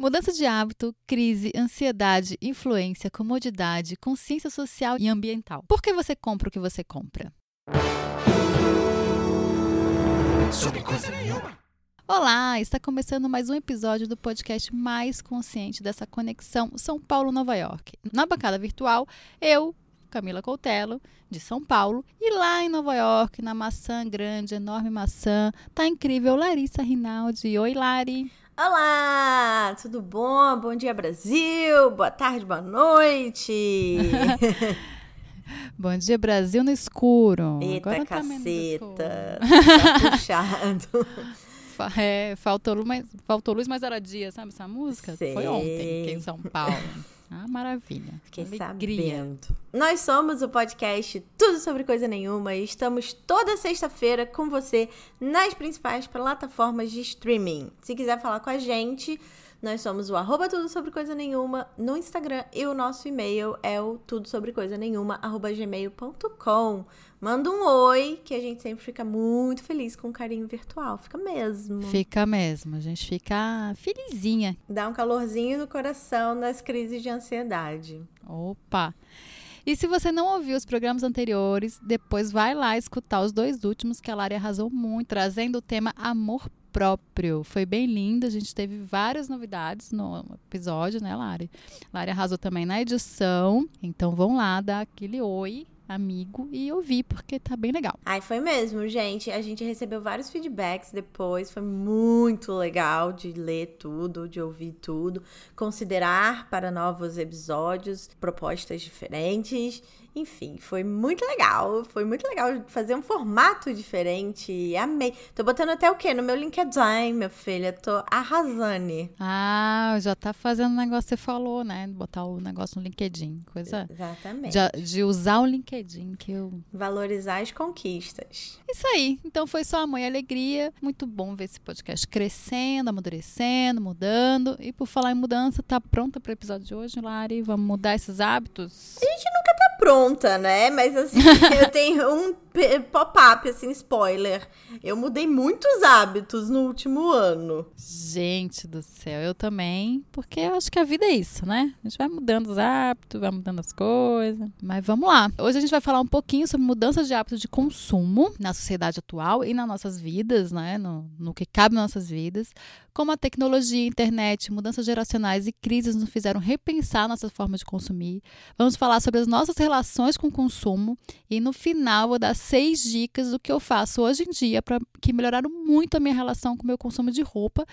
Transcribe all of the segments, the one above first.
Mudança de hábito, crise, ansiedade, influência, comodidade, consciência social e ambiental. Por que você compra o que você compra? Sobre coisa nenhuma. Olá, está começando mais um episódio do podcast mais consciente dessa conexão São Paulo-Nova York. Na bancada virtual, eu, Camila Coutelo, de São Paulo, e lá em Nova York, na maçã grande, enorme maçã, tá incrível Larissa Rinaldi. Oi, Lari. Olá, tudo bom? Bom dia, Brasil. Boa tarde, boa noite. bom dia, Brasil no escuro. Eita, Agora tá caceta. Tá, puxado. É, faltou luz, faltou luz, mas era dia, sabe essa música? Sei. Foi ontem, aqui em São Paulo. Ah, maravilha. Fiquei Alegria. sabendo. Nós somos o podcast Tudo Sobre Coisa Nenhuma e estamos toda sexta-feira com você nas principais plataformas de streaming. Se quiser falar com a gente, nós somos o arroba Tudo Sobre Coisa Nenhuma no Instagram e o nosso e-mail é o tudo sobre coisa nenhuma, arroba gmail.com. Manda um oi, que a gente sempre fica muito feliz com o carinho virtual. Fica mesmo. Fica mesmo. A gente fica felizinha. Dá um calorzinho no coração nas crises de ansiedade. Opa! E se você não ouviu os programas anteriores, depois vai lá escutar os dois últimos que a Lari arrasou muito, trazendo o tema amor próprio. Foi bem lindo, a gente teve várias novidades no episódio, né, Lari? Lari arrasou também na edição, então vão lá dar aquele oi amigo e ouvir, porque tá bem legal. Ai, foi mesmo, gente. A gente recebeu vários feedbacks depois. Foi muito legal de ler tudo, de ouvir tudo, considerar para novos episódios propostas diferentes. Enfim, foi muito legal. Foi muito legal fazer um formato diferente. Amei. Tô botando até o quê? No meu LinkedIn, minha filha. Tô arrasando. Ah, já tá fazendo o negócio que você falou, né? Botar o negócio no LinkedIn. Coisa. Exatamente. De, de usar o LinkedIn, que eu. Valorizar as conquistas. Isso aí. Então foi só amor e alegria. Muito bom ver esse podcast crescendo, amadurecendo, mudando. E por falar em mudança, tá pronta para o episódio de hoje, Lari? Vamos mudar esses hábitos? A gente nunca tá pronta, né? Mas assim, eu tenho um pop-up, assim, spoiler. Eu mudei muitos hábitos no último ano. Gente do céu, eu também. Porque eu acho que a vida é isso, né? A gente vai mudando os hábitos, vai mudando as coisas. Mas vamos lá. Hoje a gente vai falar um pouquinho sobre mudanças de hábitos de consumo na sociedade atual e nas nossas vidas, né? No, no que cabe nas nossas vidas. Como a tecnologia, internet, mudanças geracionais e crises nos fizeram repensar nossa forma de consumir. Vamos falar sobre as nossas relações com o consumo e no final vou dar seis dicas do que eu faço hoje em dia para que melhoraram muito a minha relação com o meu consumo de roupa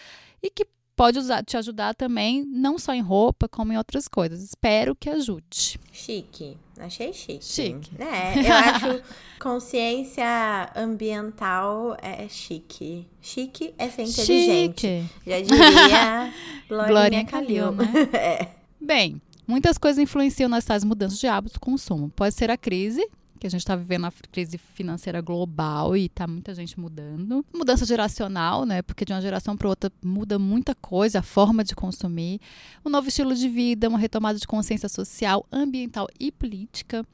e que pode usar, te ajudar também, não só em roupa, como em outras coisas. Espero que ajude. Chique. Achei chique. Chique. É, eu acho consciência ambiental é chique. Chique é ser inteligente. Chique. Já diria Glorinha Calil. Né? é. Bem, muitas coisas influenciam nessas mudanças de hábito de consumo. Pode ser a crise, que a gente está vivendo a crise financeira global e está muita gente mudando. Mudança geracional, né? Porque de uma geração para outra muda muita coisa, a forma de consumir. Um novo estilo de vida, uma retomada de consciência social, ambiental e política.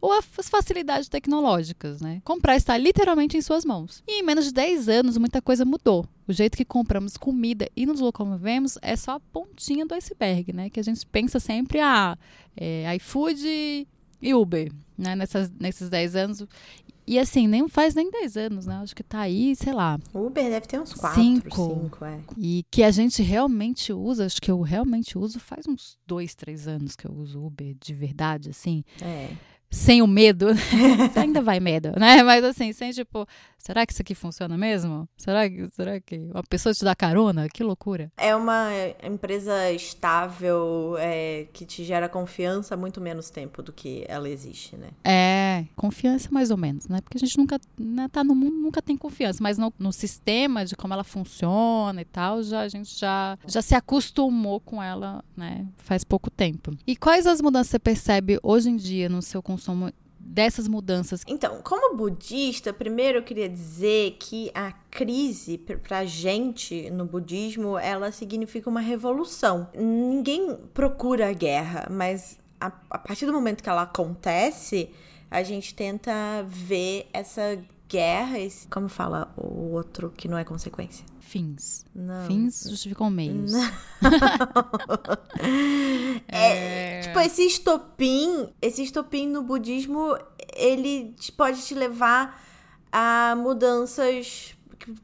Ou as facilidades tecnológicas, né? Comprar está literalmente em suas mãos. E em menos de 10 anos, muita coisa mudou. O jeito que compramos comida e nos locomovemos é só a pontinha do iceberg, né? Que a gente pensa sempre, ah, é, iFood e Uber, né? Nessas, nesses 10 anos. E assim, nem faz nem 10 anos, né? Acho que tá aí, sei lá. Uber deve ter uns 4, 5. 5 é. E que a gente realmente usa, acho que eu realmente uso faz uns 2, 3 anos que eu uso Uber de verdade, assim. É sem o medo. Ainda vai medo, né? Mas assim, sem tipo, será que isso aqui funciona mesmo? Será que, será que uma pessoa te dá carona? Que loucura. É uma empresa estável, é, que te gera confiança há muito menos tempo do que ela existe, né? É, confiança mais ou menos, né? Porque a gente nunca, né, tá no mundo, nunca tem confiança, mas no, no sistema de como ela funciona e tal, já, a gente já, já se acostumou com ela, né? Faz pouco tempo. E quais as mudanças você percebe hoje em dia no seu consumo? Dessas mudanças? Então, como budista, primeiro eu queria dizer que a crise pra gente no budismo, ela significa uma revolução. Ninguém procura a guerra, mas a, a partir do momento que ela acontece, a gente tenta ver essa guerras. Como fala o outro que não é consequência? Fins. Não. Fins justificam meios. é, é... Tipo, esse estopim, esse estopim no budismo, ele pode te levar a mudanças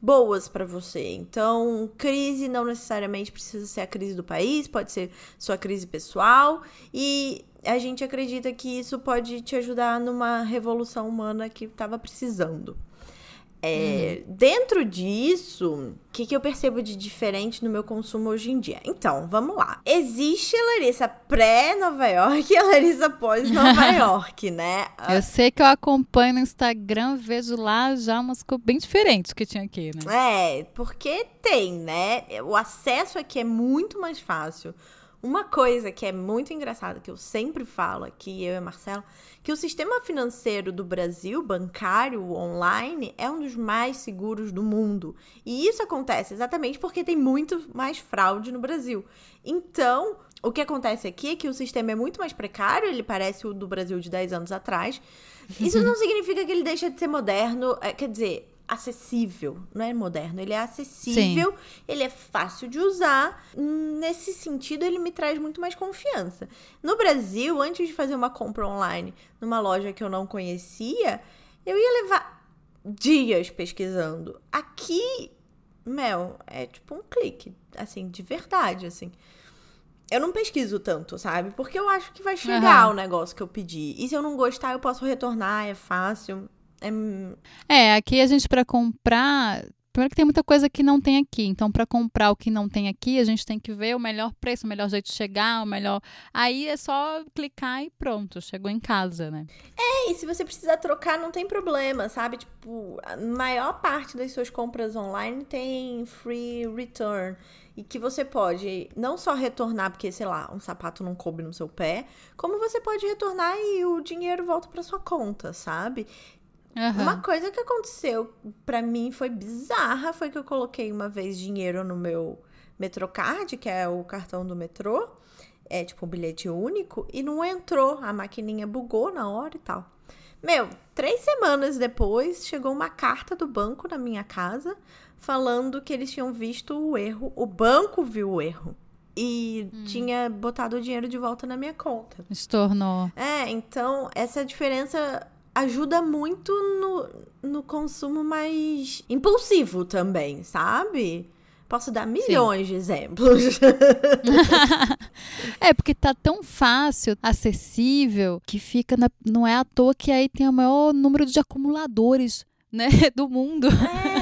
boas para você. Então, crise não necessariamente precisa ser a crise do país, pode ser sua crise pessoal e a gente acredita que isso pode te ajudar numa revolução humana que estava precisando. É, uhum. Dentro disso, o que, que eu percebo de diferente no meu consumo hoje em dia? Então, vamos lá. Existe a Larissa pré-Nova York e a Larissa pós-Nova York, né? Eu sei que eu acompanho no Instagram, vejo lá já umas coisas bem diferentes que tinha aqui, né? É, porque tem, né? O acesso aqui é muito mais fácil. Uma coisa que é muito engraçada, que eu sempre falo aqui, eu e a Marcela, que o sistema financeiro do Brasil, bancário, online, é um dos mais seguros do mundo. E isso acontece exatamente porque tem muito mais fraude no Brasil. Então, o que acontece aqui é que o sistema é muito mais precário, ele parece o do Brasil de 10 anos atrás. Isso não significa que ele deixa de ser moderno, é, quer dizer, acessível, não é moderno, ele é acessível, Sim. ele é fácil de usar. Nesse sentido, ele me traz muito mais confiança. No Brasil, antes de fazer uma compra online numa loja que eu não conhecia, eu ia levar dias pesquisando. Aqui, Mel, é tipo um clique, assim, de verdade, assim. Eu não pesquiso tanto, sabe? Porque eu acho que vai chegar uhum. o negócio que eu pedi. E se eu não gostar, eu posso retornar, é fácil. É, é aqui a gente para comprar Primeiro que tem muita coisa que não tem aqui. Então, para comprar o que não tem aqui, a gente tem que ver o melhor preço, o melhor jeito de chegar, o melhor. Aí é só clicar e pronto, chegou em casa, né? É, e se você precisar trocar, não tem problema, sabe? Tipo, a maior parte das suas compras online tem free return. E que você pode não só retornar porque, sei lá, um sapato não coube no seu pé, como você pode retornar e o dinheiro volta para sua conta, sabe? Uhum. Uma coisa que aconteceu para mim foi bizarra, foi que eu coloquei uma vez dinheiro no meu Metrocard, que é o cartão do metrô, é tipo um bilhete único, e não entrou, a maquininha bugou na hora e tal. Meu, três semanas depois, chegou uma carta do banco na minha casa falando que eles tinham visto o erro, o banco viu o erro e hum. tinha botado o dinheiro de volta na minha conta. Estornou. É, então essa diferença ajuda muito no, no consumo mais impulsivo também, sabe? Posso dar milhões Sim. de exemplos. é, porque tá tão fácil, acessível, que fica. Na, não é à toa que aí tem o maior número de acumuladores, né, do mundo. É.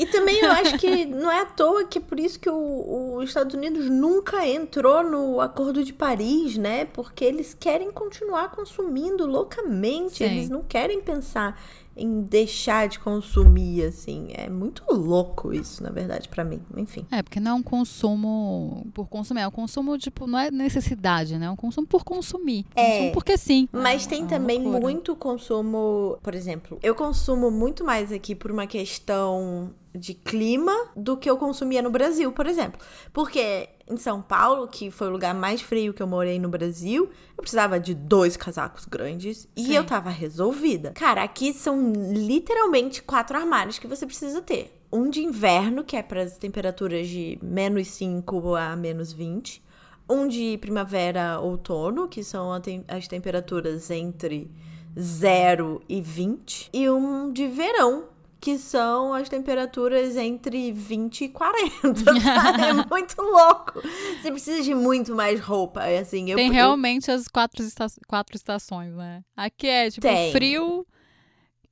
E também eu acho que não é à toa que é por isso que os Estados Unidos nunca entrou no Acordo de Paris, né? Porque eles querem continuar consumindo loucamente, Sim. eles não querem pensar em deixar de consumir, assim. É muito louco isso, na verdade, para mim. Enfim. É, porque não é um consumo por consumir, é um consumo, tipo, não é necessidade, né? É um consumo por consumir. É. Consumo porque sim. Mas é, tem é também loucura. muito consumo, por exemplo, eu consumo muito mais aqui por uma questão de clima do que eu consumia no Brasil, por exemplo. Porque em São Paulo, que foi o lugar mais frio que eu morei no Brasil, eu precisava de dois casacos grandes e Sim. eu tava resolvida. Cara, aqui são literalmente quatro armários que você precisa ter. Um de inverno, que é para as temperaturas de menos 5 a menos 20. Um de primavera, outono, que são as temperaturas entre 0 e 20. E um de verão, que são as temperaturas entre 20 e 40. é muito louco. Você precisa de muito mais roupa. É assim, eu, Tem realmente eu... as quatro, esta quatro estações, né? Aqui é tipo Tem. frio,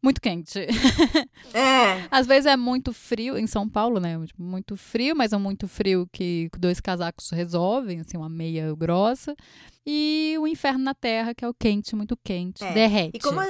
muito quente. É. Às vezes é muito frio, em São Paulo, né? Tipo, muito frio, mas é muito frio que dois casacos resolvem, assim, uma meia grossa. E o inferno na terra, que é o quente, muito quente, é. derrete. E como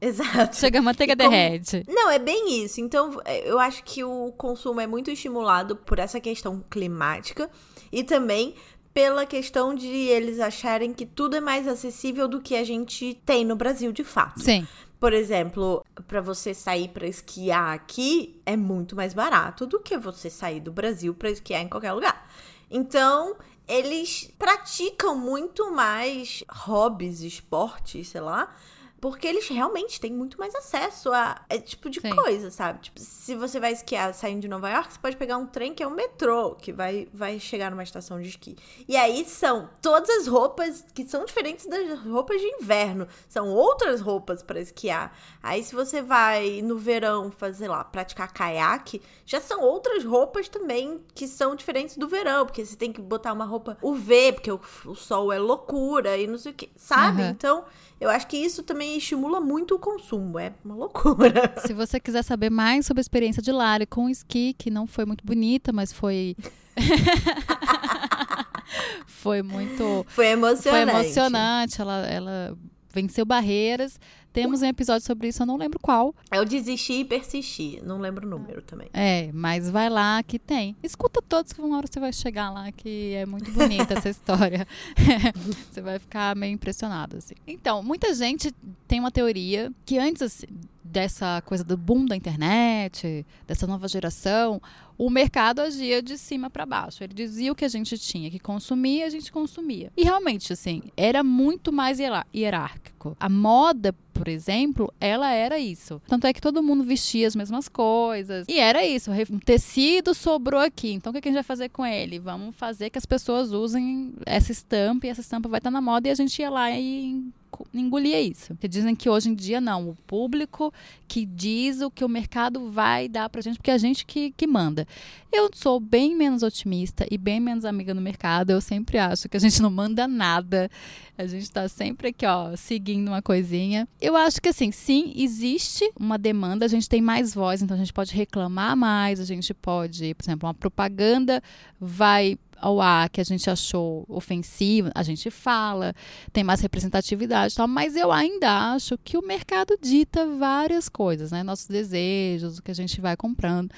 Exato. Chega a manteiga como... derrete. Não, é bem isso. Então, é, eu acho que o consumo é muito estimulado por essa questão climática e também pela questão de eles acharem que tudo é mais acessível do que a gente tem no Brasil de fato. Sim. Por exemplo, para você sair para esquiar aqui é muito mais barato do que você sair do Brasil para esquiar em qualquer lugar. Então, eles praticam muito mais hobbies, esportes, sei lá, Porque eles realmente têm muito mais acesso a esse tipo de Sim. coisa, sabe? Tipo, se você vai esquiar saindo de Nova York, você pode pegar um trem que é um metrô, que vai, vai chegar numa estação de esqui. E aí são todas as roupas que são diferentes das roupas de inverno. São outras roupas para esquiar. Aí se você vai no verão fazer lá, praticar caiaque, já são outras roupas também que são diferentes do verão, porque você tem que botar uma roupa UV, porque o, o sol é loucura e não sei o que, sabe? Uhum. Então, eu acho que isso também estimula muito o consumo, é uma loucura. Se você quiser saber mais sobre a experiência de Lari com o esqui, que não foi muito bonita, mas foi. foi muito. Foi emocionante. Foi emocionante. Ela, ela venceu barreiras. Temos um episódio sobre isso, eu não lembro qual. Eu desisti e persisti, não lembro o número também. É, mas vai lá que tem. Escuta todos que uma hora você vai chegar lá, que é muito bonita essa história. você vai ficar meio impressionado, assim. Então, muita gente tem uma teoria que antes assim, dessa coisa do boom da internet, dessa nova geração, o mercado agia de cima para baixo. Ele dizia o que a gente tinha que consumir, a gente consumia. E realmente, assim, era muito mais hierárquico. A moda, por exemplo, ela era isso. Tanto é que todo mundo vestia as mesmas coisas. E era isso. Um tecido sobrou aqui. Então, o que a gente vai fazer com ele? Vamos fazer que as pessoas usem essa estampa e essa estampa vai estar na moda e a gente ia lá e engolia isso. Porque dizem que hoje em dia não, o público que diz o que o mercado vai dar pra gente, porque é a gente que, que manda. Eu sou bem menos otimista e bem menos amiga no mercado. Eu sempre acho que a gente não manda nada. A gente tá sempre aqui, ó, seguindo uma coisinha. Eu acho que assim, sim, existe uma demanda, a gente tem mais voz, então a gente pode reclamar mais, a gente pode, por exemplo, uma propaganda vai ao ar que a gente achou ofensivo, a gente fala, tem mais representatividade e tal, mas eu ainda acho que o mercado dita várias coisas, né? Nossos desejos, o que a gente vai comprando.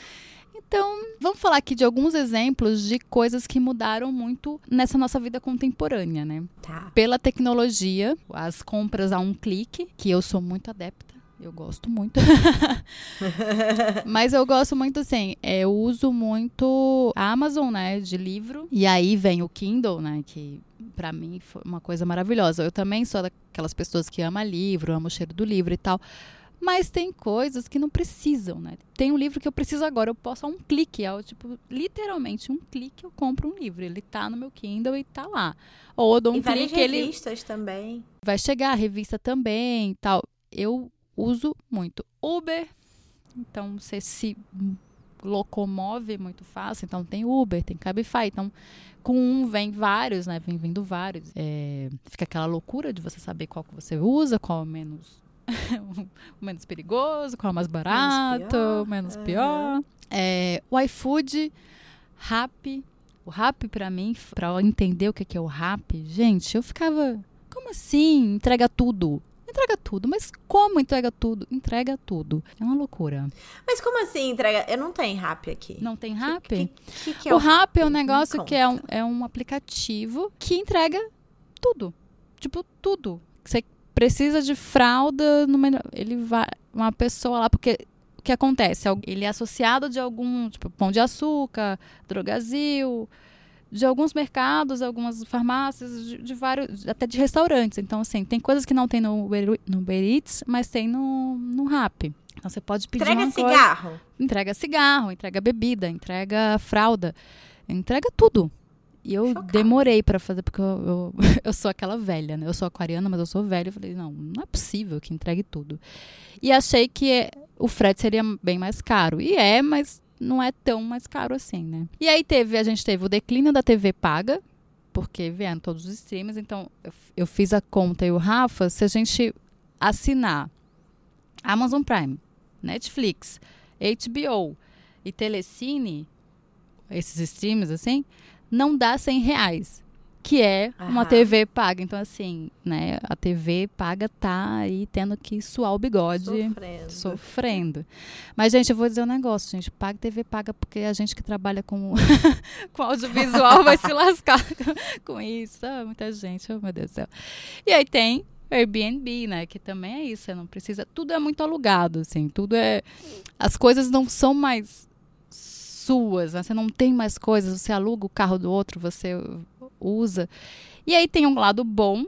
Então, vamos falar aqui de alguns exemplos de coisas que mudaram muito nessa nossa vida contemporânea, né? Tá. Pela tecnologia, as compras a um clique, que eu sou muito adepta. Eu gosto muito. Mas eu gosto muito assim, eu uso muito a Amazon, né, de livro. E aí vem o Kindle, né, que para mim foi uma coisa maravilhosa. Eu também sou daquelas pessoas que ama livro, amo o cheiro do livro e tal. Mas tem coisas que não precisam, né? Tem um livro que eu preciso agora, eu posso a um clique, é tipo, literalmente um clique eu compro um livro. Ele tá no meu Kindle e tá lá. Ou eu dou um e clique, ele revistas também. vai chegar, a revista também e tal. Eu uso muito Uber, então você se locomove muito fácil, então tem Uber, tem Cabify, então com um vem vários, né? Vem vindo vários. É, fica aquela loucura de você saber qual que você usa, qual é menos menos perigoso, qual é o mais barato, pior. menos Aham. pior. É, o iFood, Rap. O Rap, pra mim, pra eu entender o que que é o Rap, gente, eu ficava. Como assim? Entrega tudo. Entrega tudo. Mas como entrega tudo? Entrega tudo. É uma loucura. Mas como assim entrega? Eu não tenho rap aqui. Não tem Rap? Que, que, que é o Rap é um negócio que é um, é um aplicativo que entrega tudo. Tipo, tudo. Você precisa de fralda, no menor- ele vai. Uma pessoa lá, porque o que acontece? Ele é associado de algum, tipo, pão de açúcar, drogazil, de alguns mercados, algumas farmácias, de, de vários, até de restaurantes. Então, assim, tem coisas que não tem no Uber, no Uber Eats, mas tem no, no Rap. Então, você pode pedir Entrega uma coisa cigarro. entrega cigarro, entrega bebida, entrega fralda, entrega tudo. E eu Chocada. demorei pra fazer, porque eu, eu, eu sou aquela velha, né? Eu sou aquariana, mas eu sou velha. Eu falei, não, não é possível que entregue tudo. E achei que o frete seria bem mais caro. E é, mas não é tão mais caro assim, né? E aí teve, a gente teve o declínio da TV paga, porque vieram todos os streams. Então, eu, eu fiz a conta e o Rafa, se a gente assinar Amazon Prime, Netflix, HBO e Telecine, esses streams assim, não dá 100 reais. Que é uma Aham. TV paga. Então, assim, né? A TV paga tá aí tendo que suar o bigode Sofrendo. sofrendo. Mas, gente, eu vou dizer um negócio, gente. Paga TV paga porque a gente que trabalha com, com audiovisual vai se lascar com isso. Ah, muita gente, oh meu Deus do céu. E aí tem Airbnb, né? Que também é isso. Você não precisa. Tudo é muito alugado, assim. Tudo é. As coisas não são mais suas, né? Você não tem mais coisas. Você aluga o carro do outro, você usa. E aí tem um lado bom,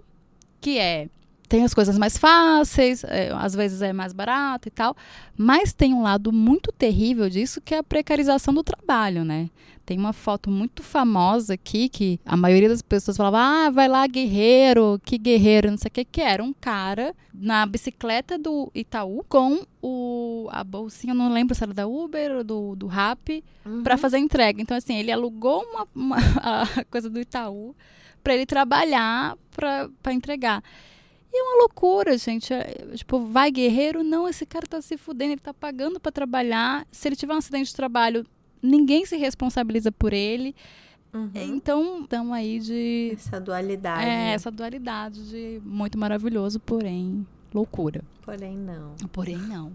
que é tem as coisas mais fáceis, é, às vezes é mais barato e tal, mas tem um lado muito terrível disso que é a precarização do trabalho, né? Tem uma foto muito famosa aqui que a maioria das pessoas falava: ah, vai lá, guerreiro, que guerreiro, não sei o que, que era um cara na bicicleta do Itaú com o, a bolsinha, não lembro se era da Uber ou do, do Rap, uhum. para fazer entrega. Então, assim, ele alugou uma, uma a coisa do Itaú para ele trabalhar para entregar. E é uma loucura, gente. É, tipo, vai guerreiro? Não, esse cara tá se fudendo, ele tá pagando para trabalhar. Se ele tiver um acidente de trabalho, ninguém se responsabiliza por ele. Uhum. Então, estamos aí de. Essa dualidade. É, né? essa dualidade de muito maravilhoso, porém loucura. Porém, não. Porém, não.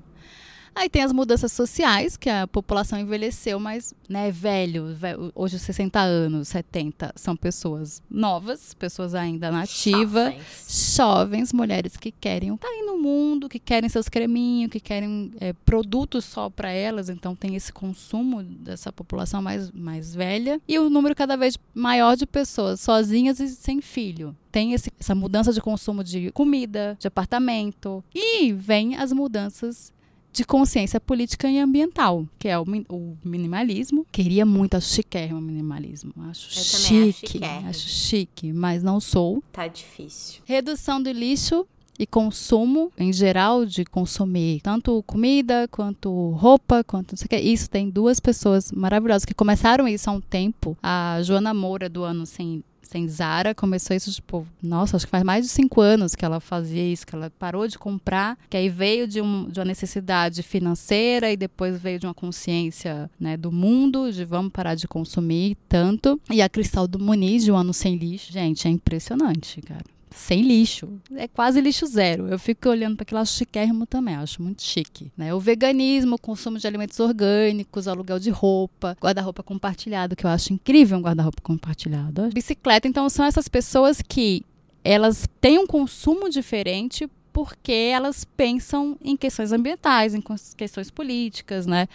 Aí tem as mudanças sociais, que a população envelheceu, mas, né, velho, velho hoje 60 anos, 70, são pessoas novas, pessoas ainda nativas, jovens, jovens mulheres que querem estar tá aí no mundo, que querem seus creminhos, que querem é, produtos só para elas, então tem esse consumo dessa população mais, mais velha, e o número cada vez maior de pessoas sozinhas e sem filho. Tem esse, essa mudança de consumo de comida, de apartamento. E vem as mudanças de consciência política e ambiental, que é o, o minimalismo. Queria muito, acho chiquérrimo o minimalismo. Acho Eu chique, acho, acho chique, mas não sou. Tá difícil. Redução do lixo e consumo em geral de consumir tanto comida quanto roupa, quanto não sei o que. Isso tem duas pessoas maravilhosas que começaram isso há um tempo. A Joana Moura do ano sem sem Zara começou isso, tipo, nossa, acho que faz mais de cinco anos que ela fazia isso, que ela parou de comprar, que aí veio de, um, de uma necessidade financeira e depois veio de uma consciência né, do mundo, de vamos parar de consumir tanto. E a Cristal do Muniz, de um ano sem lixo, gente, é impressionante, cara sem lixo. É quase lixo zero. Eu fico olhando para aquilo, acho chiquérrimo também, acho muito chique. Né? O veganismo, o consumo de alimentos orgânicos, aluguel de roupa, guarda-roupa compartilhado, que eu acho incrível um guarda-roupa compartilhado. Bicicleta, então são essas pessoas que elas têm um consumo diferente porque elas pensam em questões ambientais, em questões políticas, né?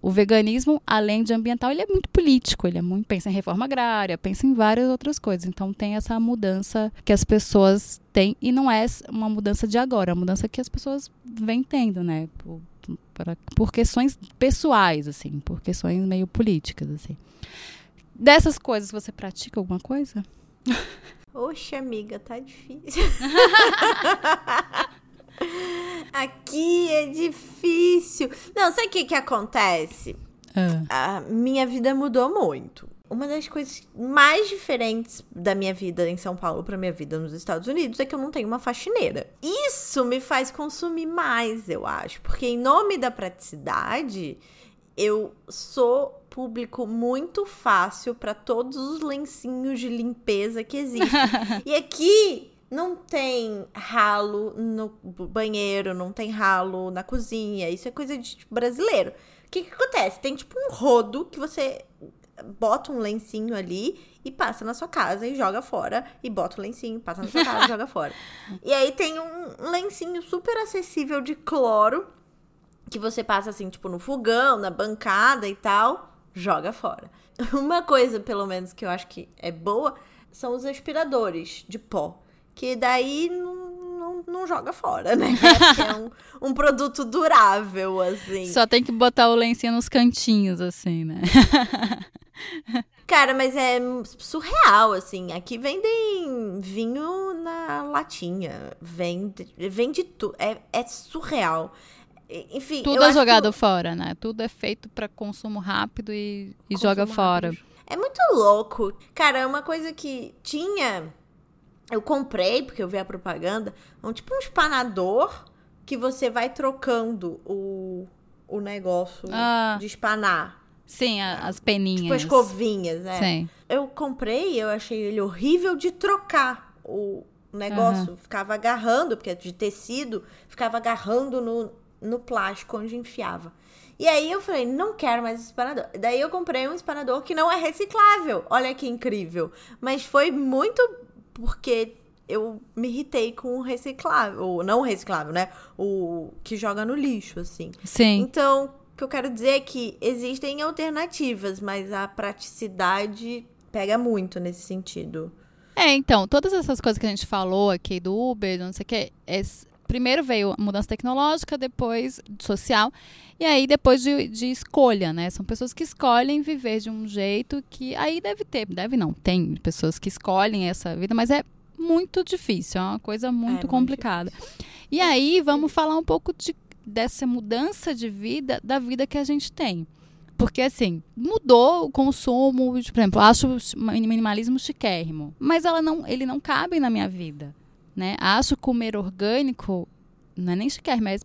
O veganismo, além de ambiental, ele é muito político, ele é muito pensa em reforma agrária, pensa em várias outras coisas. Então tem essa mudança que as pessoas têm e não é uma mudança de agora, é uma mudança que as pessoas vêm tendo, né? Por, por, por questões pessoais, assim, por questões meio políticas, assim. Dessas coisas, você pratica alguma coisa? Oxe, amiga, tá difícil. Aqui é difícil. Não, sabe o que, que acontece? Uh. A minha vida mudou muito. Uma das coisas mais diferentes da minha vida em São Paulo para minha vida nos Estados Unidos é que eu não tenho uma faxineira. Isso me faz consumir mais, eu acho, porque em nome da praticidade, eu sou público muito fácil para todos os lencinhos de limpeza que existem. e aqui não tem ralo no banheiro, não tem ralo na cozinha. Isso é coisa de tipo, brasileiro. O que, que acontece? Tem tipo um rodo que você bota um lencinho ali e passa na sua casa e joga fora. E bota o lencinho, passa na sua casa e joga fora. E aí tem um lencinho super acessível de cloro que você passa assim, tipo, no fogão, na bancada e tal joga fora. Uma coisa, pelo menos, que eu acho que é boa são os aspiradores de pó. Que daí não, não, joga fora, né? é um, um produto durável, assim. Só tem que botar o lencinho nos cantinhos, assim, né? Cara, mas é surreal, assim. Aqui vendem vinho na latinha. Vende, vende tudo. É, é surreal. Enfim. Tudo é jogado que... fora, né? Tudo é feito para consumo rápido e, e joga fora. Rápido. É muito louco. Cara, é uma coisa que tinha. Eu comprei, porque eu vi a propaganda, um tipo um espanador que você vai trocando o, o negócio ah. de espanar. Sim, a, as peninhas. Tipo escovinhas, né? Sim. Eu comprei, eu achei ele horrível de trocar o negócio. Uhum. Ficava agarrando, porque é de tecido, ficava agarrando no, no plástico onde enfiava. E aí eu falei, não quero mais espanador. Daí eu comprei um espanador que não é reciclável. Olha que incrível. Mas foi muito porque eu me irritei com o reciclável, ou não reciclável, né? O que joga no lixo, assim. Sim. Então, o que eu quero dizer é que existem alternativas, mas a praticidade pega muito nesse sentido. É, então, todas essas coisas que a gente falou aqui do Uber, não sei o que, primeiro veio a mudança tecnológica, depois social, e aí depois de, de, escolha, né? São pessoas que escolhem viver de um jeito que aí deve ter, deve não, tem pessoas que escolhem essa vida, mas é muito difícil, é uma coisa muito é, complicada. Muito e aí vamos falar um pouco de, dessa mudança de vida, da vida que a gente tem. Porque, assim, mudou o consumo, por exemplo, acho o minimalismo chiquérrimo. Mas ela não, ele não cabe na minha vida. Né? Acho comer orgânico, não é nem chiquérrimo, mas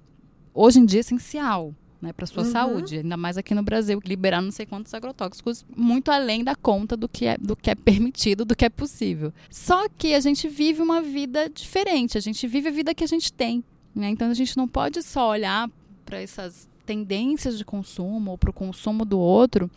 hoje em dia é essencial. Né, para sua uhum. saúde, ainda mais aqui no Brasil, liberar não sei quantos agrotóxicos, muito além da conta do que, é, do que é permitido, do que é possível. Só que a gente vive uma vida diferente, a gente vive a vida que a gente tem. Né? Então a gente não pode só olhar para essas tendências de consumo ou para o consumo do outro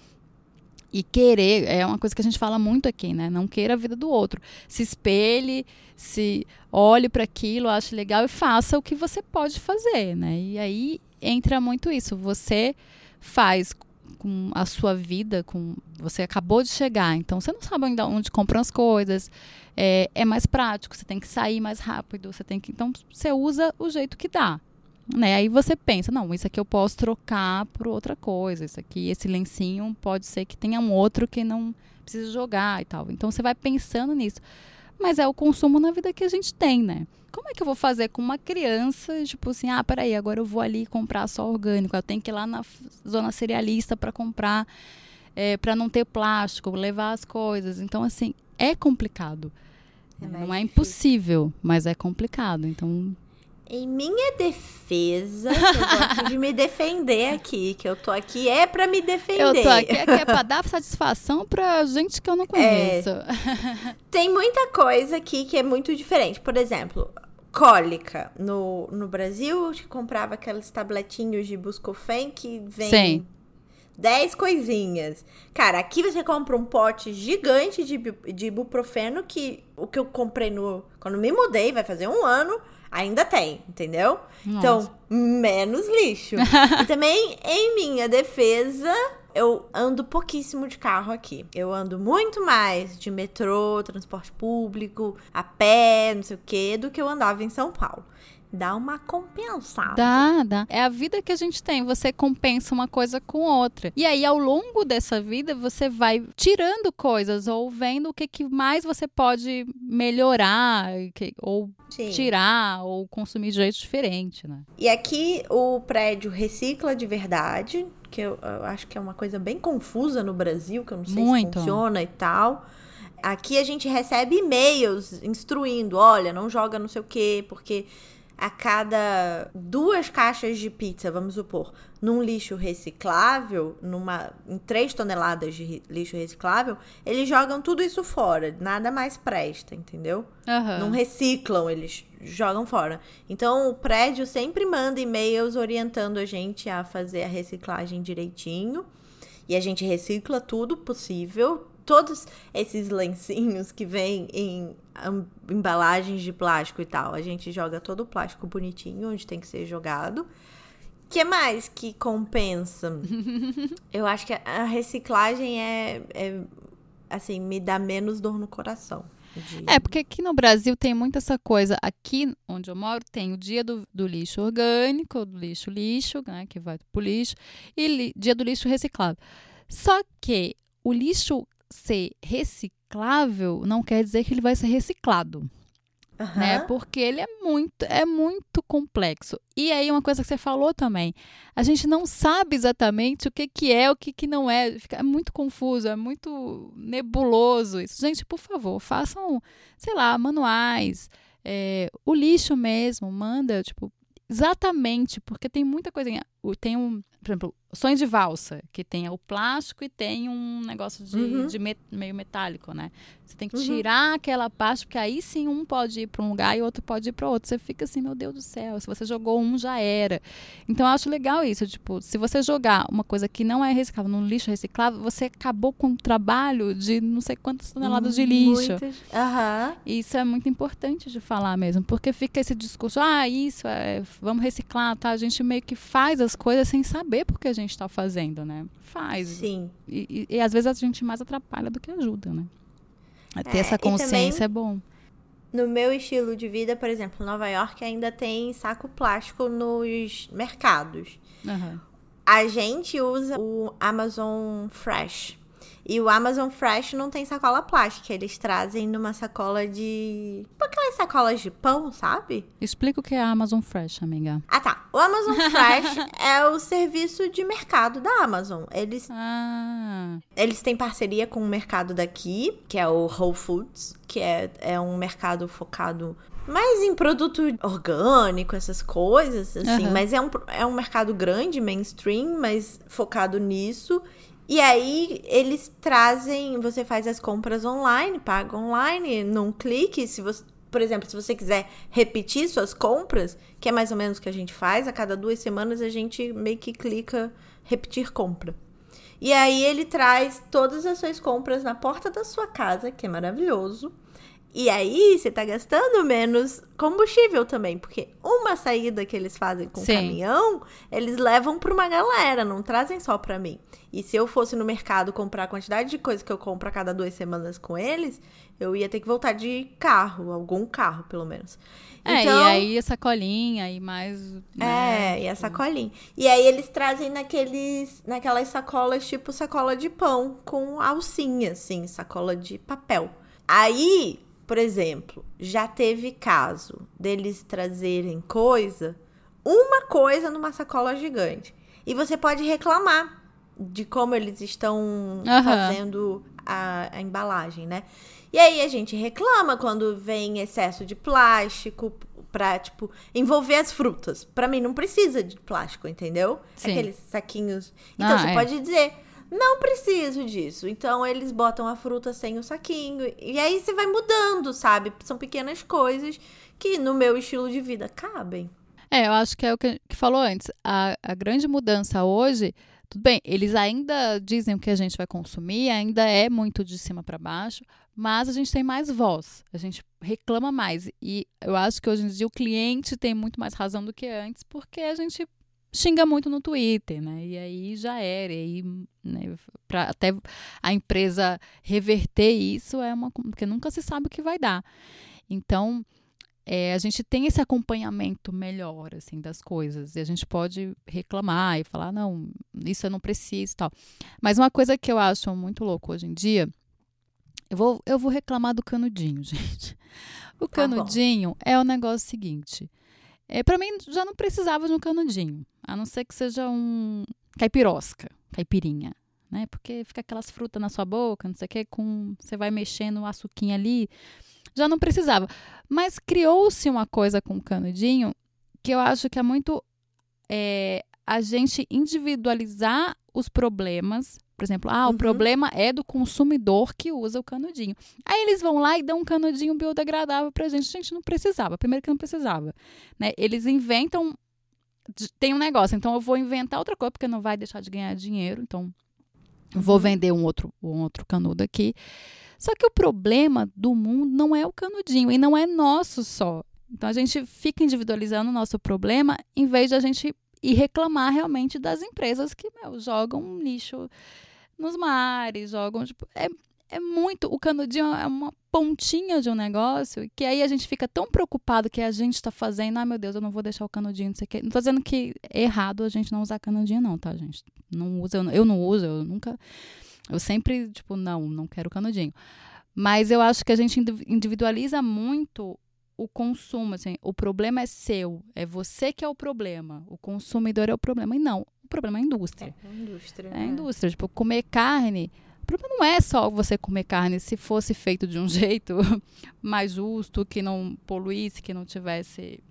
e querer, é uma coisa que a gente fala muito aqui, né? Não queira a vida do outro. Se espelhe, se olhe para aquilo, ache legal e faça o que você pode fazer, né? E aí entra muito isso. Você faz com a sua vida, com você acabou de chegar, então você não sabe ainda onde compram as coisas. É, é mais prático, você tem que sair mais rápido, você tem que. Então você usa o jeito que dá. Né? Aí você pensa, não, isso aqui eu posso trocar por outra coisa. Isso aqui, esse lencinho pode ser que tenha um outro que não precisa jogar e tal. Então você vai pensando nisso. Mas é o consumo na vida que a gente tem, né? Como é que eu vou fazer com uma criança, tipo assim, ah, peraí, agora eu vou ali comprar só orgânico, eu tenho que ir lá na zona cerealista para comprar, é, para não ter plástico, levar as coisas. Então, assim, é complicado. É não é impossível, mas é complicado. Então, em minha defesa, eu gosto de me defender aqui, que eu tô aqui é para me defender. Eu tô aqui, aqui é pra dar satisfação pra gente que eu não é. conheço. É, tem muita coisa aqui que é muito diferente. Por exemplo, cólica. No, no Brasil, eu comprava aqueles tabletinhos de Buscofen que vem... Sim. 10 coisinhas. Cara, aqui você compra um pote gigante de, de ibuprofeno que o que eu comprei no quando me mudei, vai fazer um ano, ainda tem, entendeu? Nossa. Então, menos lixo. e também, em minha defesa, eu ando pouquíssimo de carro aqui. Eu ando muito mais de metrô, transporte público, a pé, não sei o quê, do que eu andava em São Paulo dá uma compensada. Dá, dá. É a vida que a gente tem. Você compensa uma coisa com outra. E aí, ao longo dessa vida, você vai tirando coisas ou vendo o que, que mais você pode melhorar, ou Sim. tirar, ou consumir de jeito diferente, né? E aqui o prédio recicla de verdade, que eu, eu acho que é uma coisa bem confusa no Brasil, que eu não sei Muito. se funciona e tal. Aqui a gente recebe e-mails instruindo, olha, não joga não sei o quê, porque a cada duas caixas de pizza, vamos supor, num lixo reciclável, numa, em três toneladas de lixo reciclável, eles jogam tudo isso fora. Nada mais presta, entendeu? Uhum. Não reciclam, eles jogam fora. Então o prédio sempre manda e-mails orientando a gente a fazer a reciclagem direitinho. E a gente recicla tudo possível, todos esses lencinhos que vêm em embalagens de plástico e tal, a gente joga todo o plástico bonitinho onde tem que ser jogado. que mais que compensa? Eu acho que a reciclagem é, é assim, me dá menos dor no coração. De... É, porque aqui no Brasil tem muito essa coisa. Aqui onde eu moro tem o dia do, do lixo orgânico, do lixo lixo, né, que vai pro lixo, e li, dia do lixo reciclado. Só que o lixo ser reciclável não quer dizer que ele vai ser reciclado. Uhum. Né? Porque ele é muito, é muito complexo. E aí, uma coisa que você falou também, a gente não sabe exatamente o que, que é, o que, que não é. Fica, é muito confuso, é muito nebuloso isso. Gente, por favor, façam, sei lá, manuais. É, o lixo mesmo, manda, tipo, exatamente, porque tem muita coisinha. Tem um, por exemplo, sonho de valsa, que tem o plástico e tem um negócio de, uhum. de met, meio metálico, né? Você tem que uhum. tirar aquela parte, porque aí sim um pode ir para um lugar e outro pode ir para outro. Você fica assim, meu Deus do céu, se você jogou um, já era. Então eu acho legal isso, tipo, se você jogar uma coisa que não é reciclável no lixo reciclável, você acabou com o trabalho de não sei quantas toneladas de lixo. Muitas. Uhum. Isso é muito importante de falar mesmo, porque fica esse discurso, ah, isso, é, vamos reciclar, tá? A gente meio que faz as coisas sem saber porque a gente está fazendo, né? Faz. Sim. E, e, e, às vezes a gente mais atrapalha do que ajuda, né? Ter é, essa consciência também, é bom. No meu estilo de vida, por exemplo, Nova York ainda tem saco plástico nos mercados. Uhum. A gente usa o Amazon Fresh. E o Amazon Fresh não tem sacola plástica, eles trazem numa sacola de. Tipo aquelas sacolas de pão, sabe? Explica o que é a Amazon Fresh, amiga. Ah, tá. O Amazon Fresh é o serviço de mercado da Amazon. Eles. Ah. Eles têm parceria com o mercado daqui, que é o Whole Foods, que é, é um mercado focado mais em produto orgânico, essas coisas, assim. Uhum. Mas é um, é um mercado grande, mainstream, mas focado nisso. E aí eles trazem, você faz as compras online, paga online, num clique, se você, por exemplo, se você quiser repetir suas compras, que é mais ou menos o que a gente faz, a cada duas semanas a gente meio que clica repetir compra. E aí ele traz todas as suas compras na porta da sua casa, que é maravilhoso. E aí você tá gastando menos combustível também, porque uma saída que eles fazem com Sim. caminhão, eles levam para uma galera, não trazem só para mim. E se eu fosse no mercado comprar a quantidade de coisa que eu compro a cada duas semanas com eles, eu ia ter que voltar de carro, algum carro, pelo menos. É, então, e aí a sacolinha e mais. Né, é, e a sacolinha. E aí eles trazem naqueles, naquelas sacolas, tipo sacola de pão, com alcinha, assim, sacola de papel. Aí por exemplo, já teve caso deles trazerem coisa, uma coisa numa sacola gigante. E você pode reclamar de como eles estão uhum. fazendo a, a, embalagem, né? E aí a gente reclama quando vem excesso de plástico pra, tipo, envolver as frutas. Para mim não precisa de plástico, entendeu? Sim. Aqueles saquinhos. Então ah, você é. pode dizer, não preciso disso. Então eles botam a fruta sem o saquinho. E aí você vai mudando, sabe? São pequenas coisas que no meu estilo de vida cabem. É, eu acho que é o que, que falou antes. A, a grande mudança hoje, tudo bem, eles ainda dizem o que a gente vai consumir, ainda é muito de cima para baixo, mas a gente tem mais voz, a gente reclama mais. E eu acho que hoje em dia o cliente tem muito mais razão do que antes, porque a gente xinga muito no Twitter, né? E aí já era. E aí, né, para até a empresa reverter isso é uma. Porque nunca se sabe o que vai dar. Então, é, a gente tem esse acompanhamento melhor, assim, das coisas. E a gente pode reclamar e falar, não, isso eu não preciso tal. Mas uma coisa que eu acho muito louco hoje em dia. Eu vou, eu vou reclamar do canudinho, gente. O tá canudinho tá é o negócio seguinte. É, para mim, já não precisava de um canudinho. A não ser que seja um caipirosca, caipirinha. Né? Porque fica aquelas frutas na sua boca, não sei o que, com, você vai mexendo o açuquinho ali. Já não precisava. Mas criou-se uma coisa com o canudinho que eu acho que é muito é, a gente individualizar os problemas por exemplo, ah, uhum. o problema é do consumidor que usa o canudinho. Aí eles vão lá e dão um canudinho biodegradável pra gente. A gente não precisava, primeiro que não precisava. Né? Eles inventam. Tem um negócio, então eu vou inventar outra coisa, porque não vai deixar de ganhar dinheiro. Então, vou uhum. vender um outro, um outro canudo aqui. Só que o problema do mundo não é o canudinho e não é nosso só. Então a gente fica individualizando o nosso problema em vez de a gente ir reclamar realmente das empresas que meu, jogam lixo nos mares, jogam, tipo, é, é muito, o canudinho é uma pontinha de um negócio que aí a gente fica tão preocupado que a gente está fazendo, ah, meu Deus, eu não vou deixar o canudinho, não sei o quê. Não tô dizendo que é errado a gente não usar canudinho, não, tá, gente? Não usa, eu, eu não uso, eu nunca, eu sempre, tipo, não, não quero canudinho. Mas eu acho que a gente individualiza muito o consumo, assim, o problema é seu, é você que é o problema, o consumidor é o problema. E não, problema é a indústria. É a indústria. É a né? indústria. Tipo, comer carne. O problema não é só você comer carne se fosse feito de um jeito mais justo, que não poluísse, que não tivesse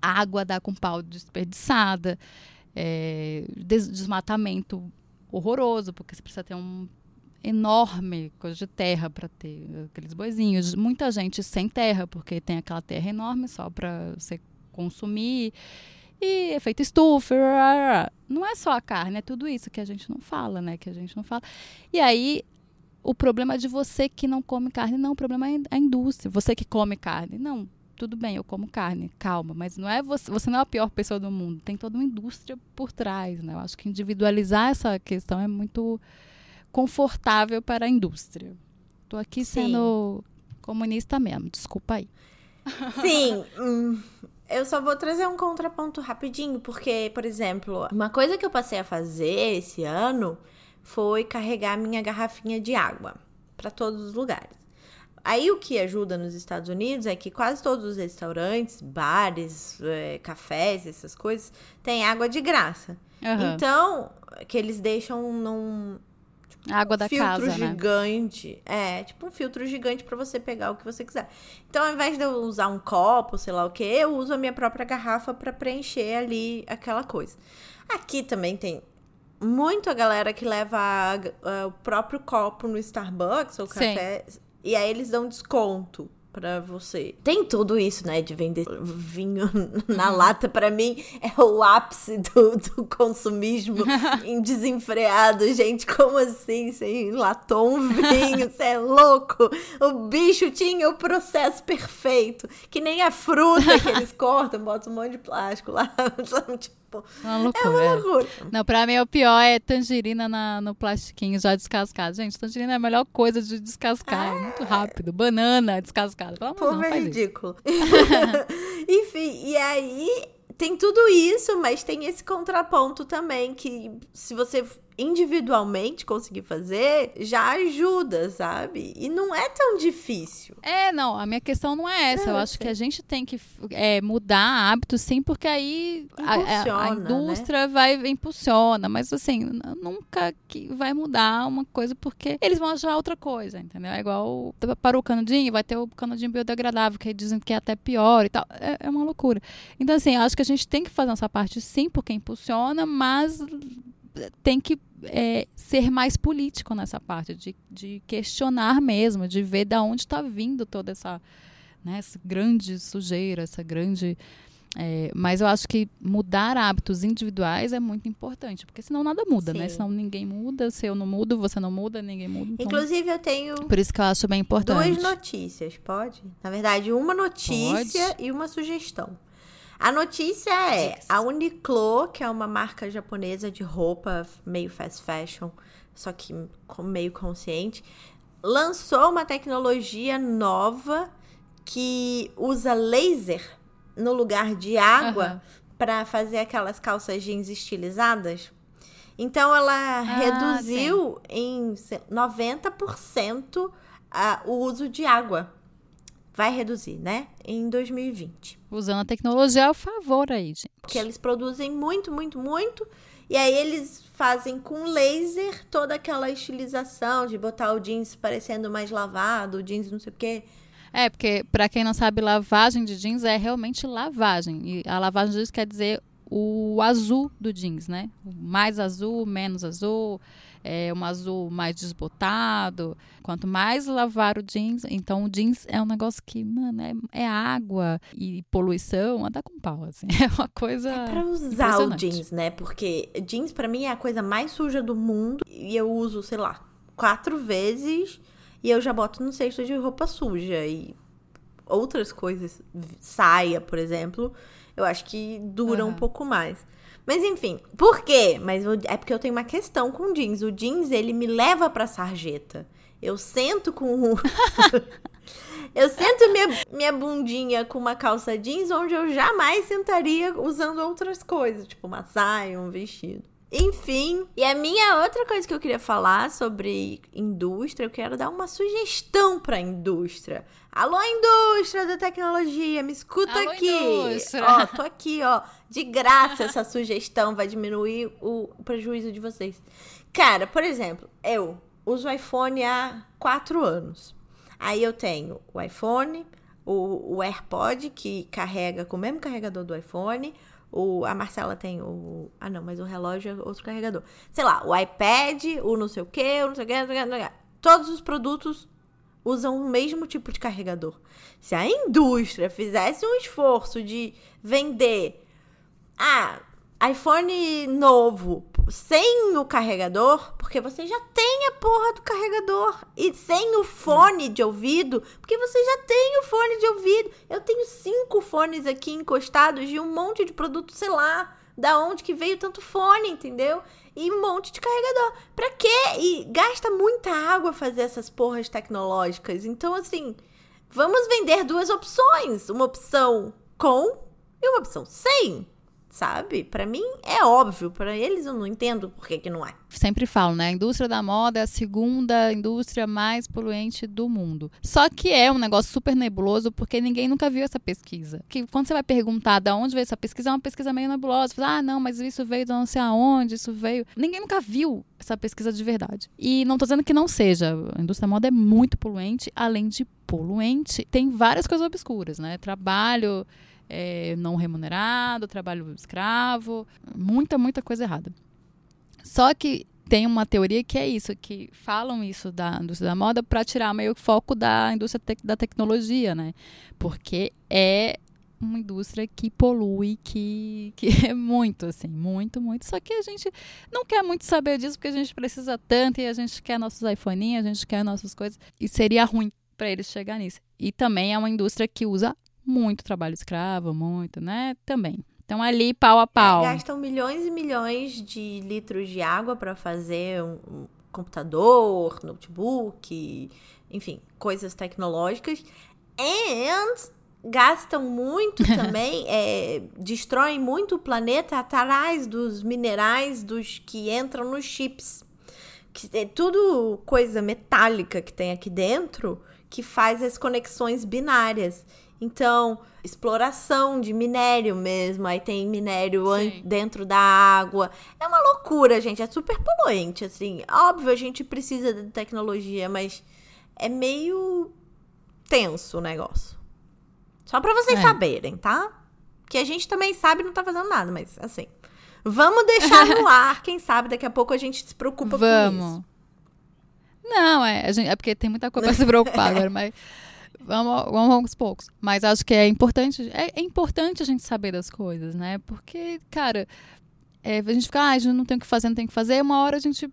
água dar com pau desperdiçada, é, desmatamento horroroso, porque você precisa ter um enorme coisa de terra para ter aqueles boizinhos. Muita gente sem terra, porque tem aquela terra enorme só para você consumir e efeito estufa. Não é só a carne, é tudo isso que a gente não fala, né? Que a gente não fala. E aí, o problema é de você que não come carne, não. O problema é a indústria. Você que come carne. Não, tudo bem, eu como carne, calma. Mas não é você, você não é a pior pessoa do mundo. Tem toda uma indústria por trás, né? Eu acho que individualizar essa questão é muito confortável para a indústria. Tô aqui sendo Sim. comunista mesmo, desculpa aí. Sim, hum, eu só vou trazer um contraponto rapidinho, porque, por exemplo, uma coisa que eu passei a fazer esse ano foi carregar minha garrafinha de água para todos os lugares. Aí o que ajuda nos Estados Unidos é que quase todos os restaurantes, bares, é, cafés, essas coisas, têm água de graça. Uhum. Então, que eles deixam num tipo, água da filtro casa, né? gigante. Né? É, tipo um filtro gigante para você pegar o que você quiser. Então, ao invés de eu usar um copo, sei lá o que, eu uso a minha própria garrafa para preencher ali aquela coisa. Aqui também tem muito a galera que leva a, a, o próprio copo no Starbucks ou café. Sim. E aí eles dão desconto para você. Tem tudo isso, né, de vender vinho na lata. Para mim é o ápice do, do consumismo em desenfreado, gente, como assim, sem latou um vinho, você é louco? O bicho tinha o processo perfeito, que nem a fruta que eles cortam, botam um monte de plástico lá, tipo, uma loucura. É uma é. loucura. Não, pra mim o pior é tangerina na, no plastiquinho já descascado. Gente, tangerina é a melhor coisa de descascar. É, é muito rápido. Banana descascada. Pelo amor Pô, é ridículo. Enfim, e aí tem tudo isso, mas tem esse contraponto também que se você individualmente conseguir fazer, já ajuda, sabe? E não é tão difícil. É, não, a minha questão não é essa. eu acho que a gente tem que é, mudar hábitos, sim, porque aí a, a, a, né? indústria né? vai impulsiona. Mas assim, nunca que vai mudar uma coisa porque eles vão achar outra coisa, entendeu? É igual para o canudinho, vai ter o canudinho biodegradável, que dizem que é até pior e tal. É, é uma loucura. Então, assim, acho que a gente tem que fazer essa parte sim, porque impulsiona, mas tem que é, ser mais político nessa parte, de, de questionar mesmo, de ver de onde está vindo toda essa, né, essa grande sujeira, essa grande. É, mas eu acho que mudar hábitos individuais é muito importante, porque senão nada muda, né? Sim. né? Senão ninguém muda, se eu não mudo, você não muda, ninguém muda. Então... Inclusive, eu tenho. Por isso que eu acho bem importante. Duas notícias, pode? Na verdade, uma notícia pode. e uma sugestão. A notícia é: a Uniqlo, que é uma marca japonesa de roupa meio fast fashion, só que meio consciente, lançou uma tecnologia nova que usa laser no lugar de água uhum. para fazer aquelas calças jeans estilizadas. Então ela ah, reduziu sim. em 90% a, o uso de água vai reduzir, né? Em 2020. Usando a tecnologia a favor aí, gente. Porque eles produzem muito, muito, muito. E aí eles fazem com laser toda aquela estilização de botar o jeans parecendo mais lavado, o jeans não sei o quê. É, porque para quem não sabe, lavagem de jeans é realmente lavagem. E a lavagem de jeans quer dizer o azul do jeans, né? Mais azul, menos azul é, um azul mais desbotado. Quanto mais lavar o jeans, então o jeans é um negócio que, mano, é, é água e poluição, anda com pau, assim. É uma coisa. É pra usar o jeans, né? Porque jeans para mim é a coisa mais suja do mundo e eu uso, sei lá, quatro vezes e eu já boto no cesto de roupa suja e outras coisas, saia, por exemplo, eu acho que dura uhum. um pouco mais. Mas enfim, por quê? Mas é porque eu tenho uma questão com jeans. O jeans, ele me leva pra sarjeta. Eu sento com o... eu sento minha, minha bundinha com uma calça jeans onde eu jamais sentaria usando outras coisas, tipo uma saia, um vestido. Enfim, e a minha outra coisa que eu queria falar sobre indústria, eu quero dar uma sugestão para indústria. Alô, indústria da tecnologia, me escuta Alô, aqui. Indústria. Ó, tô aqui, ó. De graça essa sugestão vai diminuir o prejuízo de vocês. Cara, por exemplo, eu uso o iPhone há quatro anos. Aí eu tenho o iPhone, o, o AirPod, que carrega com o mesmo carregador do iPhone, o, a Marcela tem o. Ah, não, mas o relógio é outro carregador. Sei lá, o iPad, o não sei o quê, o não sei o quê, não sei o quê. Todos os produtos usam o mesmo tipo de carregador. Se a indústria fizesse um esforço de vender. Ah, iPhone novo sem o carregador, porque você já tem a porra do carregador. E sem o fone de ouvido, porque você já tem o fone de ouvido. Eu tenho cinco fones aqui encostados de um monte de produto, sei lá, da onde que veio tanto fone, entendeu? E um monte de carregador. Pra quê? E gasta muita água fazer essas porras tecnológicas. Então, assim, vamos vender duas opções. Uma opção com e uma opção sem sabe? Para mim é óbvio, para eles eu não entendo por que, que não é. Sempre falo, né? A indústria da moda é a segunda indústria mais poluente do mundo. Só que é um negócio super nebuloso porque ninguém nunca viu essa pesquisa. Que quando você vai perguntar de onde veio essa pesquisa, é uma pesquisa meio nebulosa. Fala, ah, não, mas isso veio de não sei aonde, isso veio. Ninguém nunca viu essa pesquisa de verdade. E não tô dizendo que não seja. A indústria da moda é muito poluente, além de poluente, tem várias coisas obscuras, né? Trabalho é, não remunerado, trabalho escravo, muita, muita coisa errada. Só que tem uma teoria que é isso, que falam isso da indústria da moda para tirar meio foco da indústria te da tecnologia, né? Porque é uma indústria que polui, que, que é muito, assim, muito, muito. Só que a gente não quer muito saber disso, porque a gente precisa tanto e a gente quer nossos iPhones, a gente quer nossas coisas. E seria ruim para eles chegar nisso. E também é uma indústria que usa muito trabalho escravo, muito, né? Também. Então, ali, pau a pau. É, gastam milhões e milhões de litros de água para fazer um, computador, notebook, enfim, coisas tecnológicas. And gastam muito também, é, destroem muito o planeta atrás dos minerais dos que entram nos chips. Que é tudo coisa metálica que tem aqui dentro que faz as conexões binárias. Então, exploração de minério mesmo. Aí tem minério dentro da água. É uma loucura, gente. É super poluente, assim. Óbvio, a gente precisa de tecnologia, mas é meio tenso o negócio. Só pra vocês é. saberem, tá? Que a gente também sabe não tá fazendo nada, mas assim. Vamos deixar no ar, quem sabe daqui a pouco a gente se preocupa vamos. com isso. Não, é, gente, é porque tem muita coisa pra se preocupar agora, mas vamos, vamos aos poucos. Mas acho que é importante, é, é importante a gente saber das coisas, né? Porque, cara, é, a gente fica, ah, a gente não tem o que fazer, não tem o que fazer. Uma hora a gente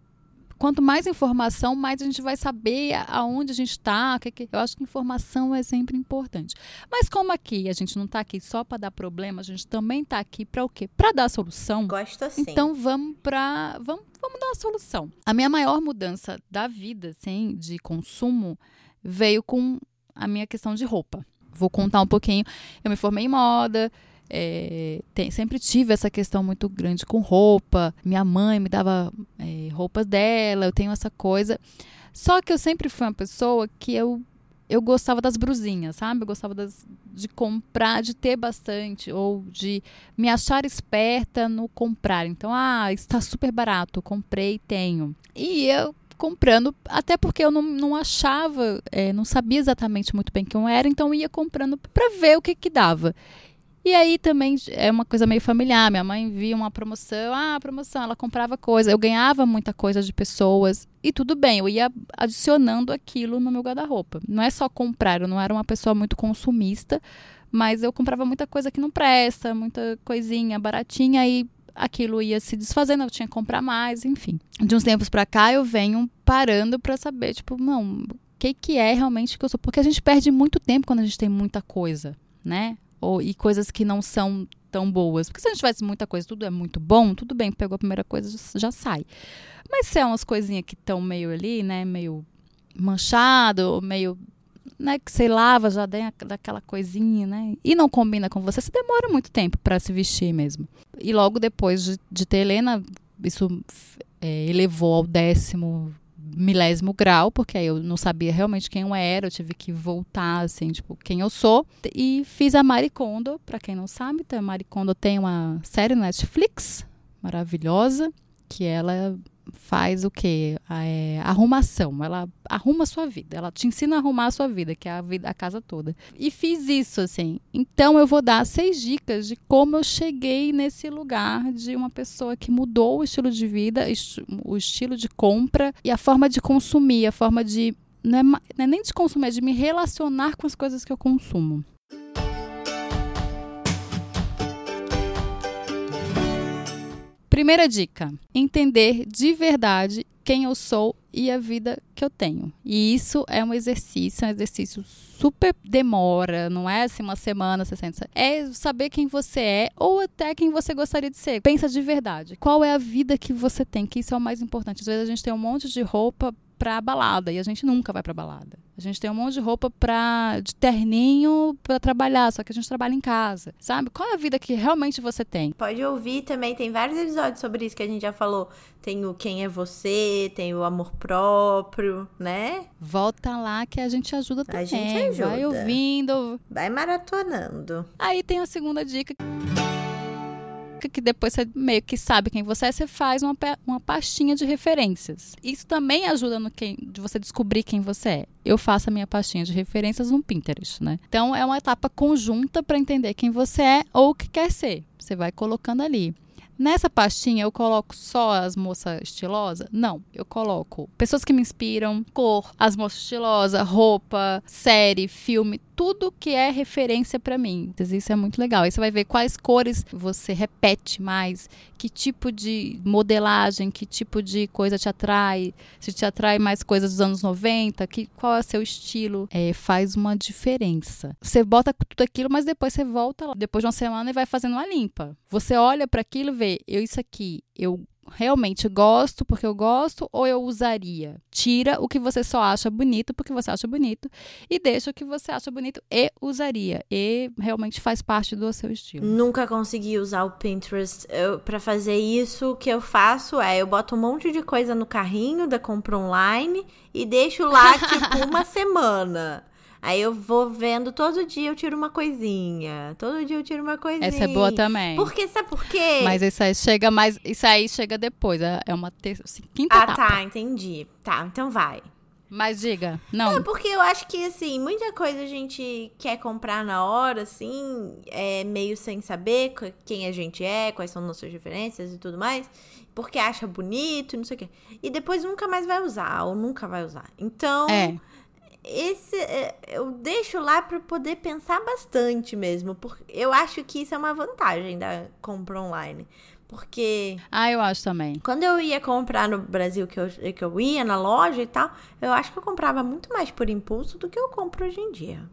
quanto mais informação, mais a gente vai saber aonde a gente está. Eu acho que informação é sempre importante. Mas como aqui a gente não está aqui só para dar problema, a gente também está aqui para o quê? Para dar solução. Gosto assim. Então vamos para vamos, vamos dar a solução. A minha maior mudança da vida, assim, de consumo, veio com a minha questão de roupa. Vou contar um pouquinho. Eu me formei em moda, é, tem, sempre tive essa questão muito grande com roupa. Minha mãe me dava é, roupas dela, eu tenho essa coisa. Só que eu sempre fui uma pessoa que eu, eu gostava das brusinhas, sabe? Eu gostava das, de comprar, de ter bastante, ou de me achar esperta no comprar. Então, ah, está super barato, comprei, tenho. E eu comprando, até porque eu não, não achava, é, não sabia exatamente muito bem quem eu era, então eu ia comprando para ver o que que dava. E aí também é uma coisa meio familiar. Minha mãe via uma promoção, ah, promoção, ela comprava coisa, eu ganhava muita coisa de pessoas e tudo bem, eu ia adicionando aquilo no meu guarda-roupa. Não é só comprar, eu não era uma pessoa muito consumista, mas eu comprava muita coisa que não presta, muita coisinha baratinha e aquilo ia se desfazendo, eu tinha que comprar mais, enfim. De uns tempos para cá eu venho parando para saber, tipo, não, o que que é realmente que eu sou? Porque a gente perde muito tempo quando a gente tem muita coisa, né? Ou, e coisas que não são tão boas. Porque se a gente tivesse muita coisa, tudo é muito bom, tudo bem, pegou a primeira coisa, já sai. Mas se é umas coisinhas que estão meio ali, né, meio manchado, meio né, que você lava, já dá daquela coisinha, né? E não combina com você, você demora muito tempo para se vestir mesmo. E logo depois de, de ter Helena, isso é, elevou ao décimo milésimo grau, porque aí eu não sabia realmente quem eu era, eu tive que voltar, assim, tipo, quem eu sou. E fiz a Maricondo, para quem não sabe, então, a Maricondo tem uma série na Netflix maravilhosa, que ela faz o quê? É, arrumação. Ela arruma a sua vida. Ela te ensina a arrumar a sua vida, que é a, vida, a casa toda. E fiz isso, assim. Então eu vou dar seis dicas de como eu cheguei nesse lugar de uma pessoa que mudou o estilo de vida, o estilo de compra e a forma de consumir, a forma de. Não é, não é nem de consumir, é de me relacionar com as coisas que eu consumo. Primeira dica: entender de verdade quem eu sou e a vida que eu tenho. E isso é um exercício, é um exercício super demora, não é assim uma semana, 60. É saber quem você é ou até quem você gostaria de ser. Pensa de verdade. Qual é a vida que você tem? Que isso é o mais importante. Às vezes a gente tem um monte de roupa pra balada e a gente nunca vai pra balada. A gente tem um monte de roupa pra, de terninho para trabalhar, só que a gente trabalha em casa. Sabe? Qual é a vida que realmente você tem? Pode ouvir também, tem vários episódios sobre isso que a gente já falou. Tem o Quem é Você, tem o Amor Próprio, né? Volta lá que a gente ajuda também. A gente ajuda. Vai ouvindo. Vai maratonando. Aí tem a segunda dica que depois você meio que sabe quem você é, você faz uma, uma pastinha de referências. Isso também ajuda no quem, de você descobrir quem você é. Eu faço a minha pastinha de referências no Pinterest, né? Então é uma etapa conjunta para entender quem você é ou o que quer ser. Você vai colocando ali. Nessa pastinha eu coloco só as moças estilosas? Não, eu coloco pessoas que me inspiram, cor, as moças estilosas, roupa, série, filme, tudo que é referência para mim. Isso é muito legal. Aí você vai ver quais cores você repete mais, que tipo de modelagem, que tipo de coisa te atrai, se te atrai mais coisas dos anos 90, que, qual é o seu estilo. É, faz uma diferença. Você bota tudo aquilo, mas depois você volta lá, depois de uma semana e vai fazendo uma limpa. Você olha para aquilo e vê, eu isso aqui, eu realmente gosto porque eu gosto ou eu usaria? Tira o que você só acha bonito porque você acha bonito e deixa o que você acha bonito e usaria. E realmente faz parte do seu estilo. Nunca consegui usar o Pinterest. para fazer isso, o que eu faço é eu boto um monte de coisa no carrinho da compra online e deixo lá tipo uma semana. Aí eu vou vendo, todo dia eu tiro uma coisinha. Todo dia eu tiro uma coisinha. Essa é boa também. Porque, sabe por quê? Mas isso aí chega mais. Isso aí chega depois. É, é uma terça, assim, quinta ah, etapa. Ah, tá, entendi. Tá, então vai. Mas diga, não. É porque eu acho que, assim, muita coisa a gente quer comprar na hora, assim, é meio sem saber quem a gente é, quais são nossas referências e tudo mais, porque acha bonito não sei o quê. E depois nunca mais vai usar, ou nunca vai usar. Então. É esse é, eu deixo lá para poder pensar bastante mesmo, porque eu acho que isso é uma vantagem da compra online. Porque. Ah, eu acho também. Quando eu ia comprar no Brasil, que eu, que eu ia na loja e tal, eu acho que eu comprava muito mais por impulso do que eu compro hoje em dia.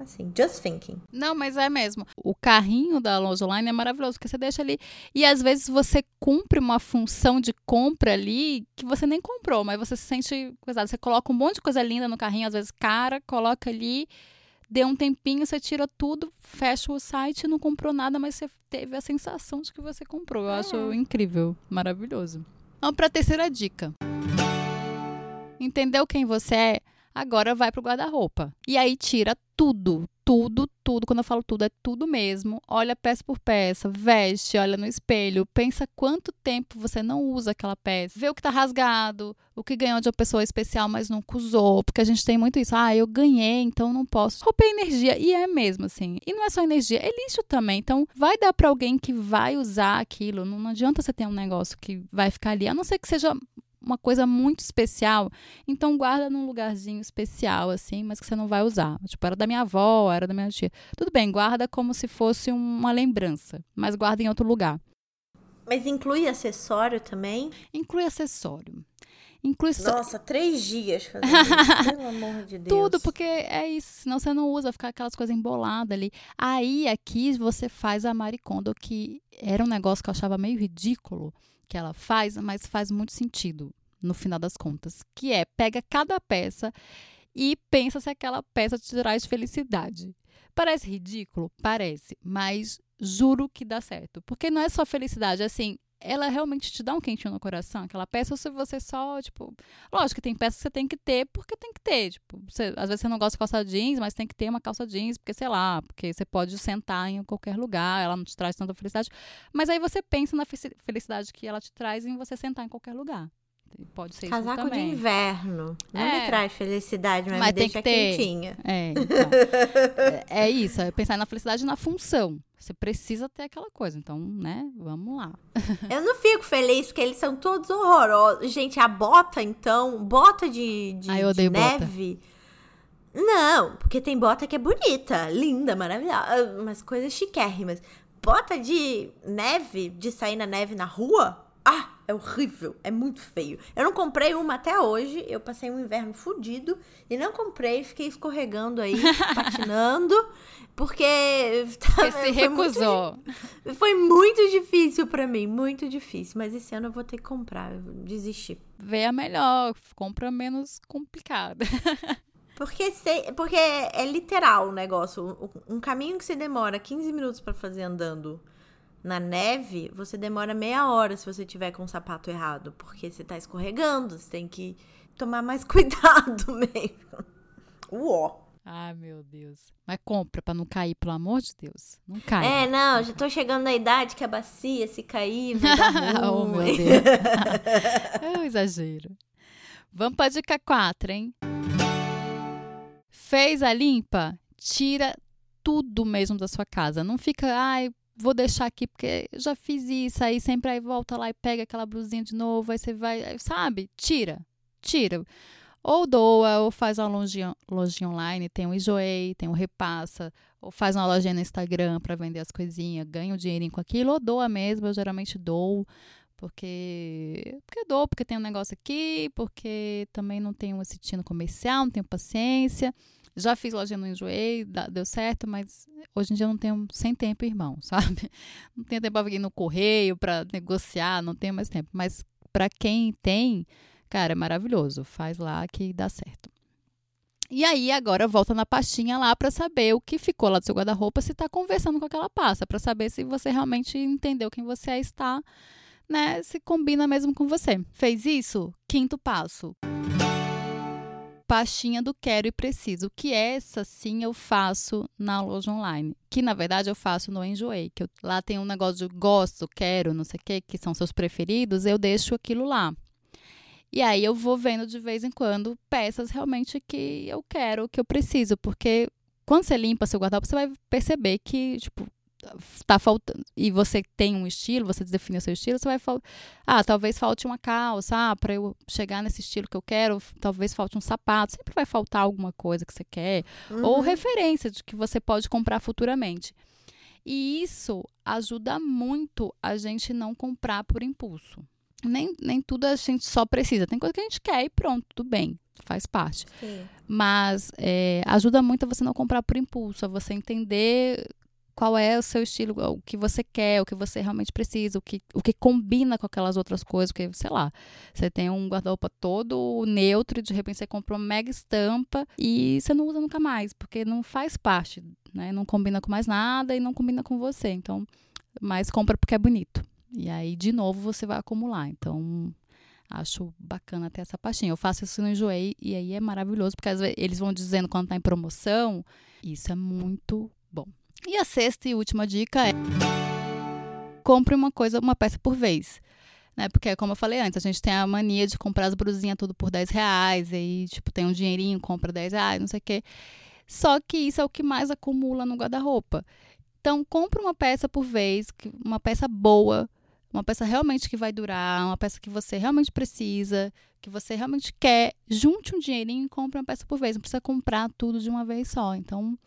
Assim, just thinking. Não, mas é mesmo. O carrinho da loja online é maravilhoso, porque você deixa ali e às vezes você cumpre uma função de compra ali que você nem comprou, mas você se sente coisado. Você coloca um monte de coisa linda no carrinho, às vezes cara, coloca ali, deu um tempinho, você tira tudo, fecha o site, não comprou nada, mas você teve a sensação de que você comprou. Eu é. acho incrível, maravilhoso. Vamos para a terceira dica. Entendeu quem você é? Agora vai pro guarda-roupa. E aí tira tudo, tudo, tudo. Quando eu falo tudo, é tudo mesmo. Olha peça por peça, veste, olha no espelho, pensa quanto tempo você não usa aquela peça. Vê o que tá rasgado, o que ganhou de uma pessoa especial, mas nunca usou. Porque a gente tem muito isso. Ah, eu ganhei, então não posso. Roupa é energia. E é mesmo, assim. E não é só energia, é lixo também. Então, vai dar para alguém que vai usar aquilo. Não, não adianta você ter um negócio que vai ficar ali. A não ser que seja uma coisa muito especial, então guarda num lugarzinho especial, assim, mas que você não vai usar. Tipo, era da minha avó, era da minha tia. Tudo bem, guarda como se fosse uma lembrança, mas guarda em outro lugar. Mas inclui acessório também? Inclui acessório. Inclui Nossa, três dias fazendo isso, pelo amor de Deus. Tudo, porque é isso, senão você não usa, ficar aquelas coisas emboladas ali. Aí, aqui, você faz a Maricondo, que era um negócio que eu achava meio ridículo, que ela faz, mas faz muito sentido no final das contas, que é pega cada peça e pensa se aquela peça te traz felicidade. Parece ridículo? Parece, mas juro que dá certo. Porque não é só felicidade, é assim, ela realmente te dá um quentinho no coração, aquela peça, ou se você só, tipo. Lógico que tem peças que você tem que ter porque tem que ter. Tipo, você, às vezes você não gosta de calça jeans, mas tem que ter uma calça jeans, porque, sei lá, porque você pode sentar em qualquer lugar, ela não te traz tanta felicidade. Mas aí você pensa na felicidade que ela te traz em você sentar em qualquer lugar. Pode ser Casaco de inverno. Não é, me traz felicidade, mas, mas me tem deixa que ter. quentinha. É, então, é, é, isso, é pensar na felicidade na função. Você precisa ter aquela coisa, então, né? Vamos lá. Eu não fico feliz porque eles são todos horrorosos. Gente, a bota, então, bota de, de, Ai, de neve. Bota. Não, porque tem bota que é bonita, linda, maravilhosa, umas coisas chiquérrimas. Bota de neve, de sair na neve na rua? Ah! É horrível, é muito feio. Eu não comprei uma até hoje, eu passei um inverno fudido e não comprei, fiquei escorregando aí, patinando, porque Você se recusou. Muito, foi muito difícil para mim, muito difícil, mas esse ano eu vou ter que comprar, desistir. Vê a melhor, compra menos complicada. Porque, se, porque é, literal o negócio. Um caminho que você demora 15 minutos para fazer andando na neve, você demora meia hora se você tiver com o sapato errado. Porque você tá escorregando, você tem que tomar mais cuidado mesmo. Uó. Ai, meu Deus. Mas compra pra não cair, pelo amor de Deus. Não cai. É, não, já tô chegando na idade que a bacia, se cair, vai dar oh, meu Deus. é um exagero. Vamos pra dica 4, hein? Fez a limpa? Tira tudo mesmo da sua casa. Não fica, ai, vou deixar aqui porque já fiz isso, aí sempre aí volta lá e pega aquela blusinha de novo, aí você vai, sabe? Tira, tira. Ou doa, ou faz uma lojinha, lojinha online, tem o Enjoei, tem o Repassa, ou faz uma lojinha no Instagram para vender as coisinhas, ganha um dinheirinho com aquilo, ou doa mesmo, eu geralmente dou, porque, porque dou, porque tem um negócio aqui, porque também não tenho esse tino comercial, não tenho paciência. Já fiz loja no Enjoei, deu certo, mas hoje em dia eu não tenho sem tempo, irmão, sabe? Não tenho tempo para vir no correio, para negociar, não tenho mais tempo. Mas para quem tem, cara, é maravilhoso. Faz lá que dá certo. E aí, agora volta na pastinha lá para saber o que ficou lá do seu guarda-roupa, se está conversando com aquela pasta, para saber se você realmente entendeu quem você está, né? Se combina mesmo com você. Fez isso? Quinto passo pastinha do quero e preciso, que essa sim eu faço na loja online, que na verdade eu faço no Enjoei, que eu, lá tem um negócio de gosto, quero, não sei o que, que são seus preferidos, eu deixo aquilo lá. E aí eu vou vendo de vez em quando peças realmente que eu quero, que eu preciso, porque quando você limpa seu guarda-roupa, você vai perceber que, tipo, tá faltando e você tem um estilo, você define o seu estilo, você vai falar, ah, talvez falte uma calça, ah, para eu chegar nesse estilo que eu quero, talvez falte um sapato, sempre vai faltar alguma coisa que você quer, uhum. ou referência de que você pode comprar futuramente. E isso ajuda muito a gente não comprar por impulso. Nem, nem tudo a gente só precisa. Tem coisa que a gente quer e pronto, tudo bem, faz parte. Sim. Mas é, ajuda muito a você não comprar por impulso, a você entender qual é o seu estilo, o que você quer, o que você realmente precisa, o que, o que combina com aquelas outras coisas, porque, sei lá, você tem um guarda-roupa todo neutro e de repente você comprou uma mega estampa e você não usa nunca mais, porque não faz parte, né? Não combina com mais nada e não combina com você. Então, mas compra porque é bonito. E aí, de novo, você vai acumular. Então, acho bacana ter essa pastinha. Eu faço isso no Enjoei e aí é maravilhoso, porque às vezes eles vão dizendo quando tá em promoção. Isso é muito bom. E a sexta e última dica é compre uma coisa, uma peça por vez. Né? Porque, como eu falei antes, a gente tem a mania de comprar as brusinhas tudo por 10 reais, e aí, tipo, tem um dinheirinho, compra 10 reais, não sei o quê. Só que isso é o que mais acumula no guarda-roupa. Então, compre uma peça por vez, uma peça boa, uma peça realmente que vai durar, uma peça que você realmente precisa, que você realmente quer. Junte um dinheirinho e compre uma peça por vez. Não precisa comprar tudo de uma vez só. Então,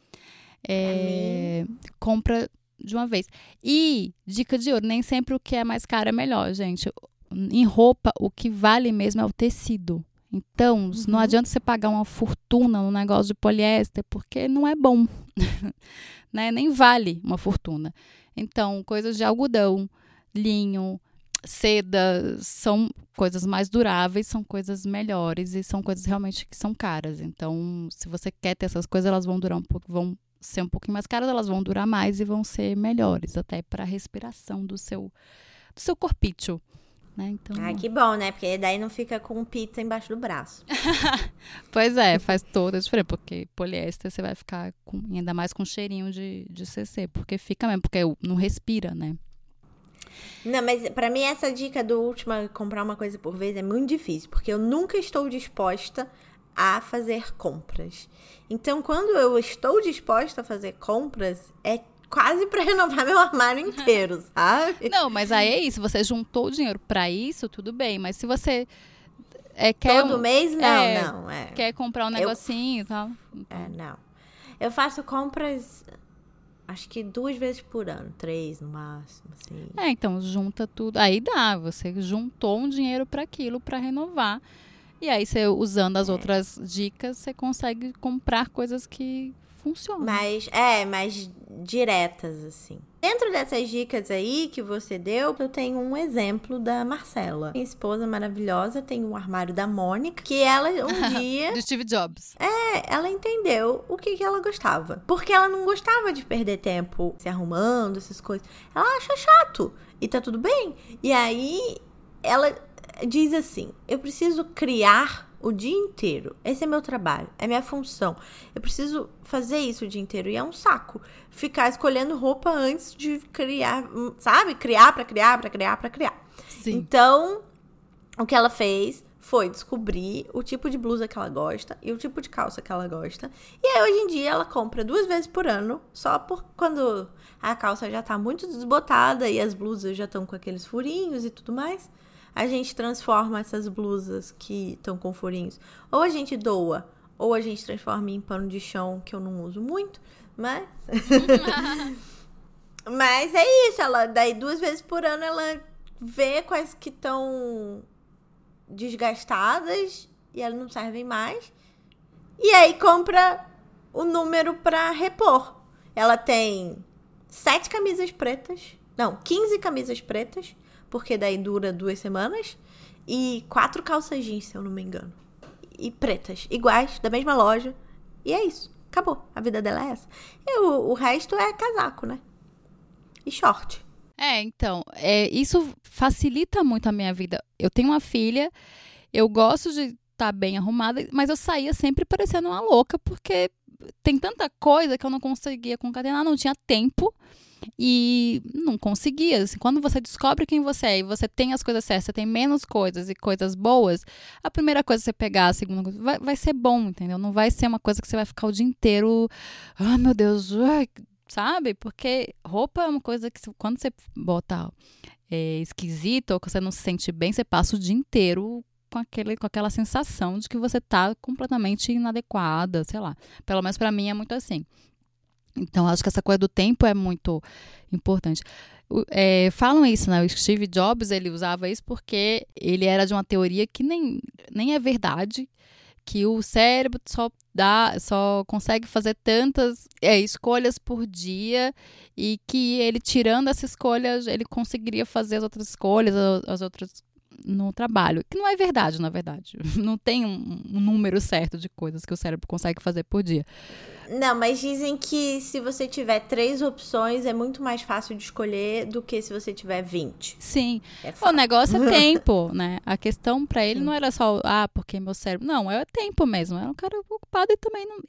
é, compra de uma vez. E, dica de ouro, nem sempre o que é mais caro é melhor, gente. Em roupa, o que vale mesmo é o tecido. Então, uhum. não adianta você pagar uma fortuna no negócio de poliéster, porque não é bom. né? Nem vale uma fortuna. Então, coisas de algodão, linho, seda, são coisas mais duráveis, são coisas melhores e são coisas realmente que são caras. Então, se você quer ter essas coisas, elas vão durar um pouco, vão ser um pouquinho mais caras, elas vão durar mais e vão ser melhores, até para a respiração do seu, do seu corpício. Né? Então... Ah, que bom, né? Porque daí não fica com pizza embaixo do braço. pois é, faz toda a diferença, porque poliéster você vai ficar com, ainda mais com cheirinho de, de CC, porque fica mesmo, porque não respira, né? Não, mas para mim essa dica do último comprar uma coisa por vez é muito difícil, porque eu nunca estou disposta a fazer compras. Então, quando eu estou disposta a fazer compras, é quase para renovar meu armário inteiro, sabe? Não, mas aí é isso. Você juntou o dinheiro para isso, tudo bem. Mas se você é, quer todo um, mês, não, é, não. É. Quer comprar um negocinho eu, e tal. É, não. Eu faço compras Acho que duas vezes por ano, três no máximo, assim. É, então junta tudo. Aí dá, você juntou um dinheiro para aquilo para renovar. E aí você usando as é. outras dicas, você consegue comprar coisas que funcionam. Mas é, mais diretas assim. Dentro dessas dicas aí que você deu, eu tenho um exemplo da Marcela. Minha esposa maravilhosa tem um armário da Mônica, que ela um dia. Do Steve Jobs. É, ela entendeu o que, que ela gostava. Porque ela não gostava de perder tempo se arrumando, essas coisas. Ela acha chato. E tá tudo bem. E aí, ela diz assim: eu preciso criar o dia inteiro. Esse é meu trabalho, é minha função. Eu preciso fazer isso o dia inteiro e é um saco ficar escolhendo roupa antes de criar, sabe? Criar para criar, para criar, para criar. Sim. Então, o que ela fez foi descobrir o tipo de blusa que ela gosta e o tipo de calça que ela gosta. E aí, hoje em dia, ela compra duas vezes por ano, só por quando a calça já tá muito desbotada e as blusas já estão com aqueles furinhos e tudo mais a gente transforma essas blusas que estão com furinhos, ou a gente doa, ou a gente transforma em pano de chão, que eu não uso muito, mas. mas é isso, ela daí duas vezes por ano ela vê quais que estão desgastadas e elas não servem mais. E aí compra o número para repor. Ela tem sete camisas pretas, não, 15 camisas pretas porque daí dura duas semanas. E quatro calças jeans, se eu não me engano. E pretas, iguais, da mesma loja. E é isso. Acabou. A vida dela é essa. E o, o resto é casaco, né? E short. É, então, é, isso facilita muito a minha vida. Eu tenho uma filha, eu gosto de estar tá bem arrumada, mas eu saía sempre parecendo uma louca, porque tem tanta coisa que eu não conseguia concatenar, não tinha tempo e não conseguia. Assim, quando você descobre quem você é e você tem as coisas certas, você tem menos coisas e coisas boas, a primeira coisa que você pegar, a segunda coisa, vai, vai ser bom, entendeu? Não vai ser uma coisa que você vai ficar o dia inteiro, ai meu Deus, sabe? Porque roupa é uma coisa que quando você bota é, esquisito ou que você não se sente bem, você passa o dia inteiro com, aquele, com aquela sensação de que você tá completamente inadequada, sei lá. Pelo menos para mim é muito assim. Então, acho que essa coisa do tempo é muito importante. É, falam isso, né? O Steve Jobs, ele usava isso porque ele era de uma teoria que nem, nem é verdade, que o cérebro só dá, só consegue fazer tantas é, escolhas por dia e que ele tirando essa escolha, ele conseguiria fazer as outras escolhas, as outras no trabalho. Que não é verdade, na verdade. Não tem um, um, número certo de coisas que o cérebro consegue fazer por dia. Não, mas dizem que se você tiver três opções, é muito mais fácil de escolher do que se você tiver 20. Sim. É o negócio é tempo, né? A questão para ele Sim. não era só, ah, porque meu cérebro. Não, é tempo mesmo. Era um cara ocupado e também não.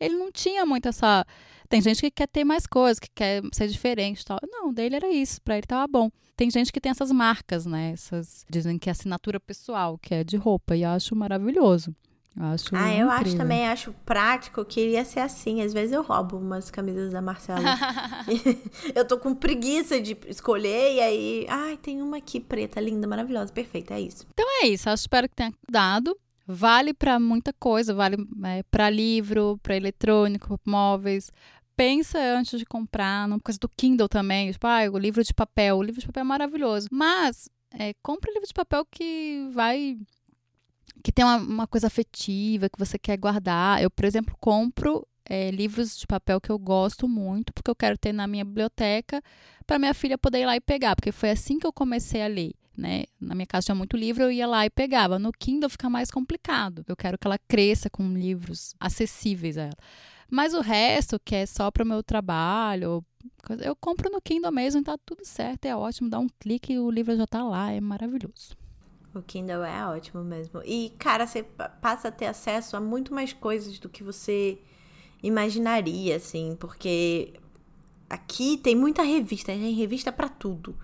Ele não tinha muito essa. Tem gente que quer ter mais coisas, que quer ser diferente tal. Não, dele era isso, para ele tava bom. Tem gente que tem essas marcas, né? Essas, dizem que é assinatura pessoal, que é de roupa, e eu acho maravilhoso. Eu acho ah, eu acho também, acho prático, queria ser assim. Às vezes eu roubo umas camisas da Marcela. eu tô com preguiça de escolher e aí, ai, tem uma aqui preta, linda, maravilhosa, perfeita, é isso. Então é isso, eu espero que tenha dado. Vale para muita coisa, vale é, para livro, para eletrônico, móveis, pensa antes de comprar, uma coisa do Kindle também, tipo, ah, o livro de papel, o livro de papel é maravilhoso. Mas é, compra livro de papel que vai que tem uma, uma, coisa afetiva que você quer guardar. Eu, por exemplo, compro é, livros de papel que eu gosto muito, porque eu quero ter na minha biblioteca para minha filha poder ir lá e pegar, porque foi assim que eu comecei a ler. Né? Na minha casa tinha muito livro, eu ia lá e pegava. No Kindle fica mais complicado. Eu quero que ela cresça com livros acessíveis a ela. Mas o resto, que é só para o meu trabalho, eu compro no Kindle mesmo, tá tudo certo, é ótimo. Dá um clique e o livro já tá lá, é maravilhoso. O Kindle é ótimo mesmo. E, cara, você passa a ter acesso a muito mais coisas do que você imaginaria, assim, porque aqui tem muita revista, tem revista para tudo.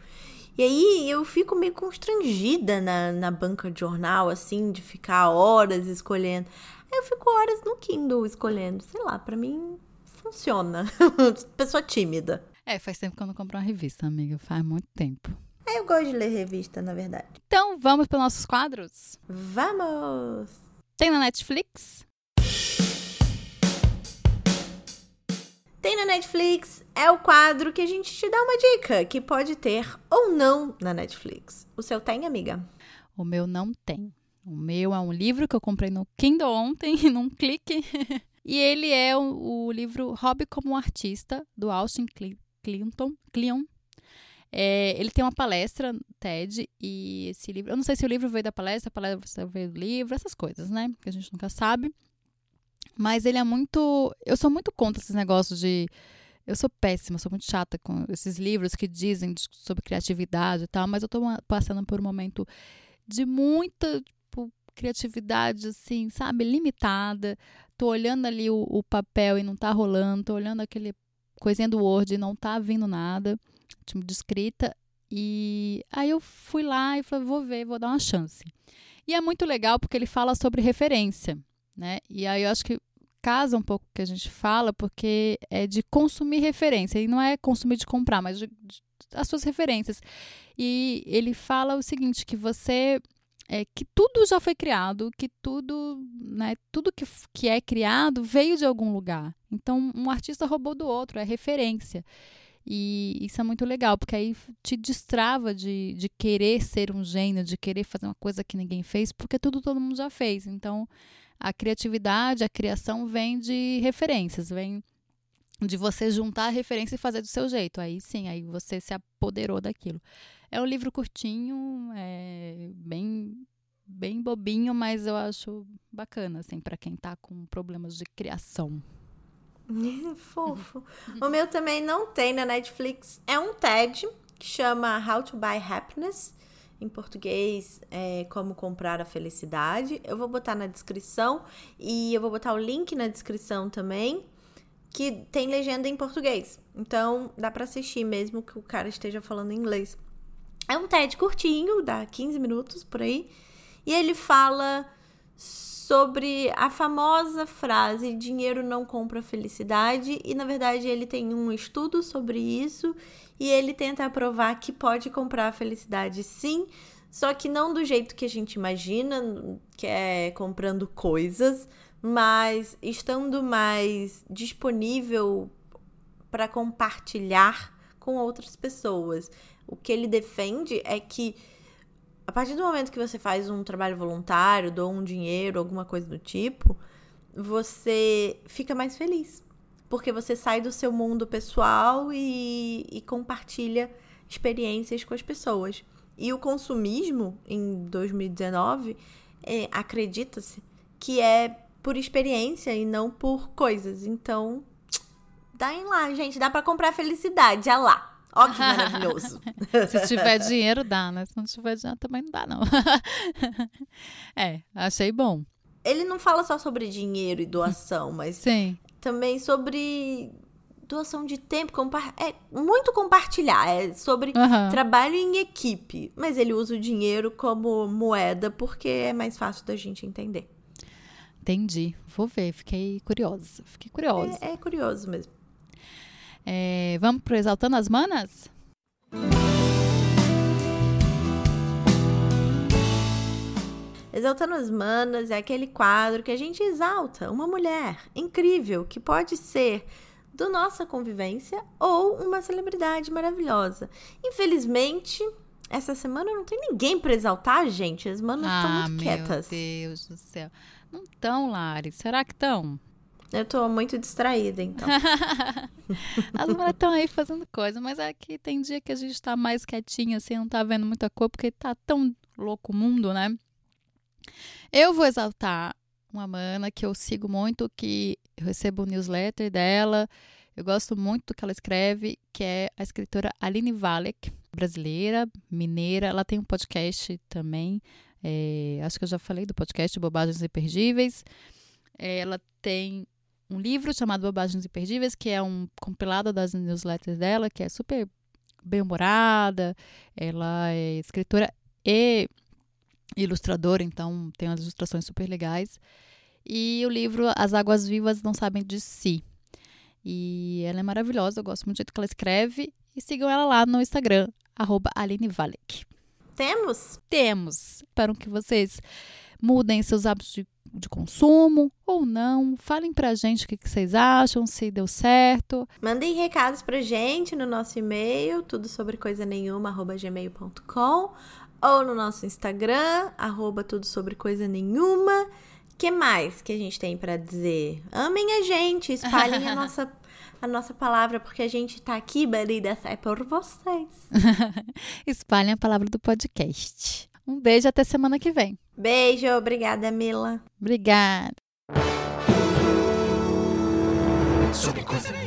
E aí eu fico meio constrangida na, na banca de jornal, assim, de ficar horas escolhendo. Eu fico horas no Kindle escolhendo. Sei lá, para mim funciona. Pessoa tímida. É, faz tempo que eu não compro uma revista, amiga. Faz muito tempo. É, eu gosto de ler revista, na verdade. Então, vamos para nossos quadros? Vamos! Tem na Netflix? Tem na Netflix, é o quadro que a gente te dá uma dica que pode ter ou não na Netflix. O seu tem, amiga? O meu não tem. O meu é um livro que eu comprei no Kindle ontem, num clique. e ele é o, o livro Hobby como Artista, do Austin Clinton. Cleon. É, ele tem uma palestra TED e esse livro. Eu não sei se o livro veio da palestra, a palestra veio do livro, essas coisas, né? Que a gente nunca sabe. Mas ele é muito. Eu sou muito contra esses negócios de. Eu sou péssima, sou muito chata com esses livros que dizem sobre criatividade e tal, mas eu tô passando por um momento de muita criatividade, assim, sabe, limitada. Tô olhando ali o, o, papel e não tá rolando, tô olhando aquele coisinha do Word e não tá vindo nada, tipo de escrita. E aí eu fui lá e falei, vou ver, vou dar uma chance. E é muito legal porque ele fala sobre referência né? E aí eu acho que casa um pouco o que a gente fala, porque é de consumir referência, e não é consumir de comprar, mas de, de, as suas referências. E ele fala o seguinte, que você é, que tudo já foi criado, que tudo, né, tudo que, que é criado veio de algum lugar. Então, um artista roubou do outro, é referência. E isso é muito legal, porque aí te destrava de, de querer ser um gênio, de querer fazer uma coisa que ninguém fez, porque tudo todo mundo já fez. Então, a criatividade, a criação vem de referências, vem de você juntar a referência e fazer do seu jeito. Aí sim, aí você se apoderou daquilo. É um livro curtinho, é bem bem bobinho, mas eu acho bacana assim para quem tá com problemas de criação. Fofo. o meu também não tem na Netflix. É um TED que chama How to Buy Happiness em português é, Como Comprar a Felicidade. Eu vou botar na descrição e eu vou botar o link na descrição também, que tem legenda em português. Então dá para assistir mesmo que o cara esteja falando inglês. É um TED curtinho, dá 15 minutos por aí, e ele fala sobre a famosa frase dinheiro não compra felicidade e na verdade ele tem um estudo sobre isso. E ele tenta provar que pode comprar a felicidade sim, só que não do jeito que a gente imagina, que é comprando coisas, mas estando mais disponível para compartilhar com outras pessoas. O que ele defende é que a partir do momento que você faz um trabalho voluntário, doa um dinheiro, alguma coisa do tipo, você fica mais feliz. Porque você sai do seu mundo pessoal e, e compartilha experiências com as pessoas. E o consumismo, em 2019, é, acredita-se que é por experiência e não por coisas. Então, dá em lá, gente. Dá para comprar felicidade, olha lá. Ó que maravilhoso. Se tiver dinheiro, dá, né? Se não tiver dinheiro, também não dá, não. é, achei bom. Ele não fala só sobre dinheiro e doação, mas Sim. também sobre doação de tempo, é muito compartilhar, é sobre uhum. trabalho em equipe, mas ele usa o dinheiro como moeda porque é mais fácil da gente entender. Entendi, vou ver, fiquei curiosa, fiquei curiosa. É, é curioso mesmo. É, vamos pro Exaltando as Manas? Exaltando as Manas é aquele quadro que a gente exalta uma mulher incrível que pode ser do nossa convivência ou uma celebridade maravilhosa. Infelizmente, essa semana não tem ninguém para exaltar, gente. As manas estão ah, muito quietas. Meu Deus do céu. Não estão, Lari. Será que estão? Eu tô muito distraída, então. As mulheres estão aí fazendo coisa, mas aqui é tem dia que a gente tá mais quietinha, assim, não tá vendo muita cor, porque tá tão louco o mundo, né? Eu vou exaltar uma mana que eu sigo muito, que eu recebo o newsletter dela. Eu gosto muito do que ela escreve, que é a escritora Aline Valek, brasileira, mineira. Ela tem um podcast também. É, acho que eu já falei do podcast Bobagens Imperdíveis. Ela tem um livro chamado Bobagens Imperdíveis, que é um compilado das newsletters dela, que é super bem-humorada. Ela é escritora e ilustradora, então tem umas ilustrações super legais. E o livro As Águas Vivas Não Sabem de Si. E ela é maravilhosa, eu gosto muito do jeito que ela escreve. E sigam ela lá no Instagram, arroba Aline Valek. Temos? Temos. Espero que vocês mudem seus hábitos de, de consumo ou não. Falem pra gente o que, que vocês acham, se deu certo. Mandem recados pra gente no nosso e-mail, tudo sobre coisa nenhuma, arroba gmail.com ou no nosso Instagram, arroba tudo sobre coisa nenhuma. que mais que a gente tem para dizer? Amem a gente, espalhem a nossa a nossa palavra, porque a gente tá aqui, Barida, é por vocês. Espalhem a palavra do podcast. Um beijo até semana que vem. Beijo, obrigada, Mila. Obrigada. Sobre coisa.